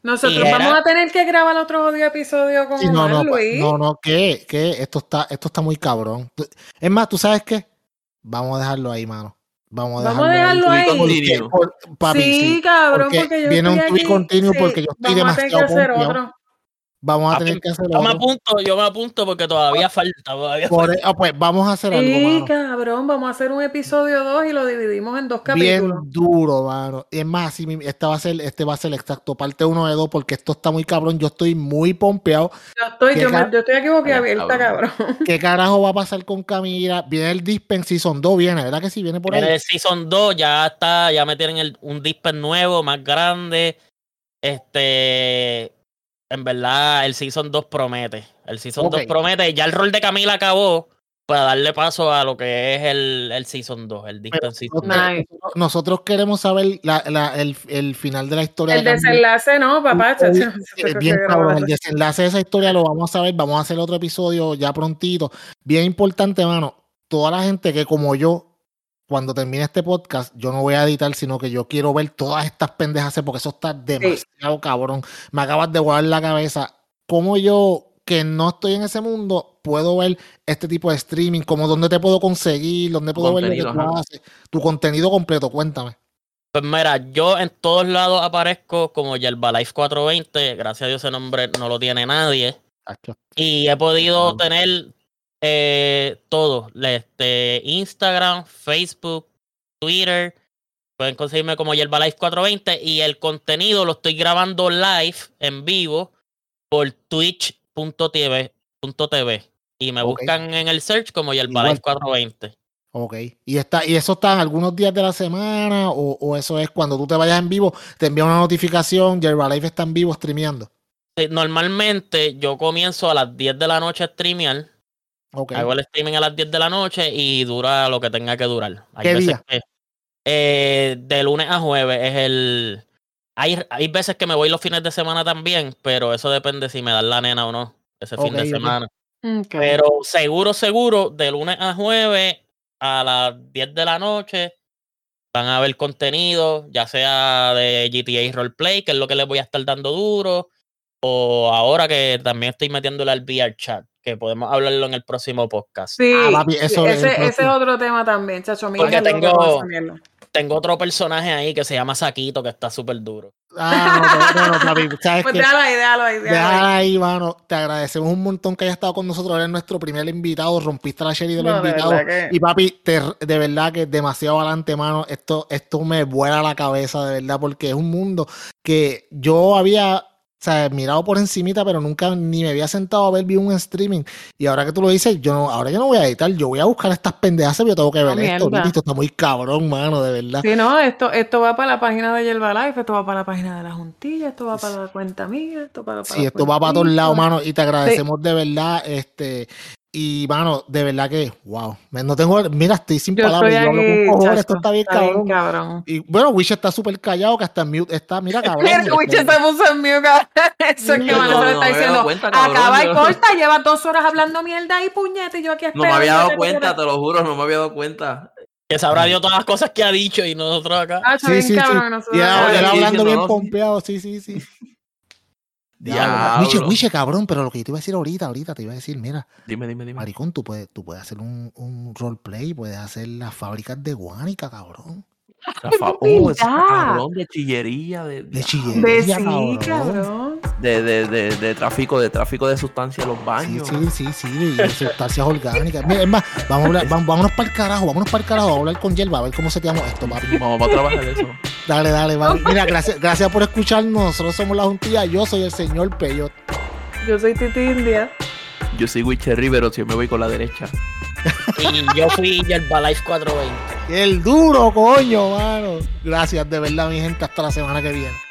Nosotros vamos a tener que grabar otro audio episodio con no, no, Luis. No, no, que, esto está, esto está muy cabrón. Es más, ¿tú sabes qué? Vamos a dejarlo ahí, mano. Vamos a dejarlo, ahí. sí, cabrón, porque, yo viene un tweet continuo porque yo estoy demasiado Vamos a, tener que hacer yo me apunto, yo me apunto porque todavía falta. Todavía e, ah, pues vamos a hacer algo. Sí, cabrón, vamos a hacer un episodio 2 y lo dividimos en dos capítulos. Bien duro, mano. Y es más, este va a ser, este va a ser exacto, parte 1 de 2, porque esto está muy cabrón. Yo estoy muy pompeado. Yo estoy, yo, me, yo estoy aquí abierta, cabrón. ¿Qué carajo va a pasar con Camila? Viene el Dispen Season 2, viene, ¿verdad que sí? Viene por ahí. El Season 2 ya está, ya me tienen un Dispen nuevo, más grande. Este en verdad el Season 2 promete. El Season 2 promete. Ya el rol de Camila acabó para darle paso a lo que es el, el Season 2, el Distant Season 2. Nosotros queremos saber la, la, el, el, final de la historia. El desenlace, ¿no, papá? bien cabrón, el desenlace de esa historia lo vamos a saber. Vamos a hacer otro episodio ya prontito. Bien importante, mano. Toda la gente que como yo cuando termine este podcast, yo no voy a editar, sino que yo quiero ver todas estas pendejas, porque eso está demasiado cabrón. Me acabas de guardar la cabeza. ¿Cómo yo, que no estoy en ese mundo, puedo ver este tipo de streaming? ¿Cómo dónde te puedo conseguir? ¿Dónde puedo ver lo que tú haces? Tu contenido completo, cuéntame. Pues mira, yo en todos lados aparezco como Yerbalife 420. Gracias a Dios ese nombre no lo tiene nadie. Y he podido tener eh, todo, este, Instagram, Facebook, Twitter. Pueden conseguirme como Yerbalife 420 y el contenido lo estoy grabando live en vivo por twitch.tv y me buscan en el search como Yerbalife 420. Ok. ¿Y, está, ¿Y eso está en algunos días de la semana o, eso es cuando tú te vayas en vivo, te envía una notificación, Yerbalife está en vivo streameando? normalmente yo comienzo a las 10 de la noche a streamear Hago el streaming a las 10 de la noche y dura lo que tenga que durar. Hay veces Que, eh, de lunes a jueves es el. Hay, hay veces que me voy los fines de semana también, pero eso depende si me dan la nena o no ese fin de semana. Pero seguro, seguro, de lunes a jueves a las 10 de la noche van a haber contenido, ya sea de GTA Roleplay, que es lo que les voy a estar dando duro, o ahora que también estoy metiéndole al VR chat que podemos hablarlo en el próximo podcast. Sí, ah, ese, es otro tema también, chacho. Porque tengo, tengo otro personaje ahí que se llama Saquito, que está súper duro. Ah, no, no, papi, ¿sabes pues déjalo ahí, déjalo ahí. Déjalo ahí, mano. Te agradecemos un montón que hayas estado con nosotros. Eres nuestro primer invitado. Rompiste la serie de los invitados. Y papi, te, de verdad que es demasiado adelante, mano. Esto, esto me vuela la cabeza, de verdad, porque es un mundo que yo había o sea, mirado por encimita, pero nunca ni me había sentado a ver vi un streaming. Y ahora que tú lo dices, yo no, ahora yo no voy a editar, yo voy a buscar estas pendejas, pero yo tengo que ver esto. Esto está muy cabrón, mano, de verdad. Sí, no, esto, esto va para la página de Yelva Life, esto va para la página de la Juntilla, esto va para la cuenta mía, esto va para Sí, esto va para todos lados, mano, y te agradecemos de verdad, este, y, mano, de verdad que, wow. No tengo, mira, estoy sin palabras. Yo hablo con cojones, esto está bien, cabrón. Y bueno, Wish está súper callado, que hasta en mute está, mira, cabrón. Mira, Wish está puso en mute, cabrón. Eso es que Mano está diciendo. Acaba y corta, lleva dos horas hablando mierda y puñete, y yo aquí espero. No me había dado cuenta, te lo juro, no me había dado cuenta. Que sabrá Dios todas las cosas que ha dicho y nosotros acá. Ah, sí, sí, cabrón, sí. Y él hablando bien pompeado, sí, sí, sí. Wiche, Wiche, cabrón, pero lo que yo te iba a decir ahorita, ahorita te iba a decir, mira. Dime, dime, dime. Maricón, tú puedes, tú puedes hacer un, un roleplay, puedes hacer las fábricas de Guanica, cabrón. Oh, ese cabrón de chillería. De, de chillería, de cabrón. De, de, de, de, tráfico, de tráfico de sustancias en los baños. Sí, sí, sí, sí de sustancias orgánicas. Mira, es más, vamos a hablar, vamos, vámonos para el carajo, vámonos para el carajo, vamos a hablar con Yelva, a ver cómo se quedamos esto, papi. Vamos a trabajar eso. Dale, dale, vale. Mira, gracias, gracias por escucharnos. Nosotros somos la juntilla, yo soy el señor Peyot. Yo soy Titi India. Yo soy Witcher Rivero, si me voy con la derecha. Y yo fui Life 420. El duro, coño, mano. Gracias, de verdad, mi gente. Hasta la semana que viene.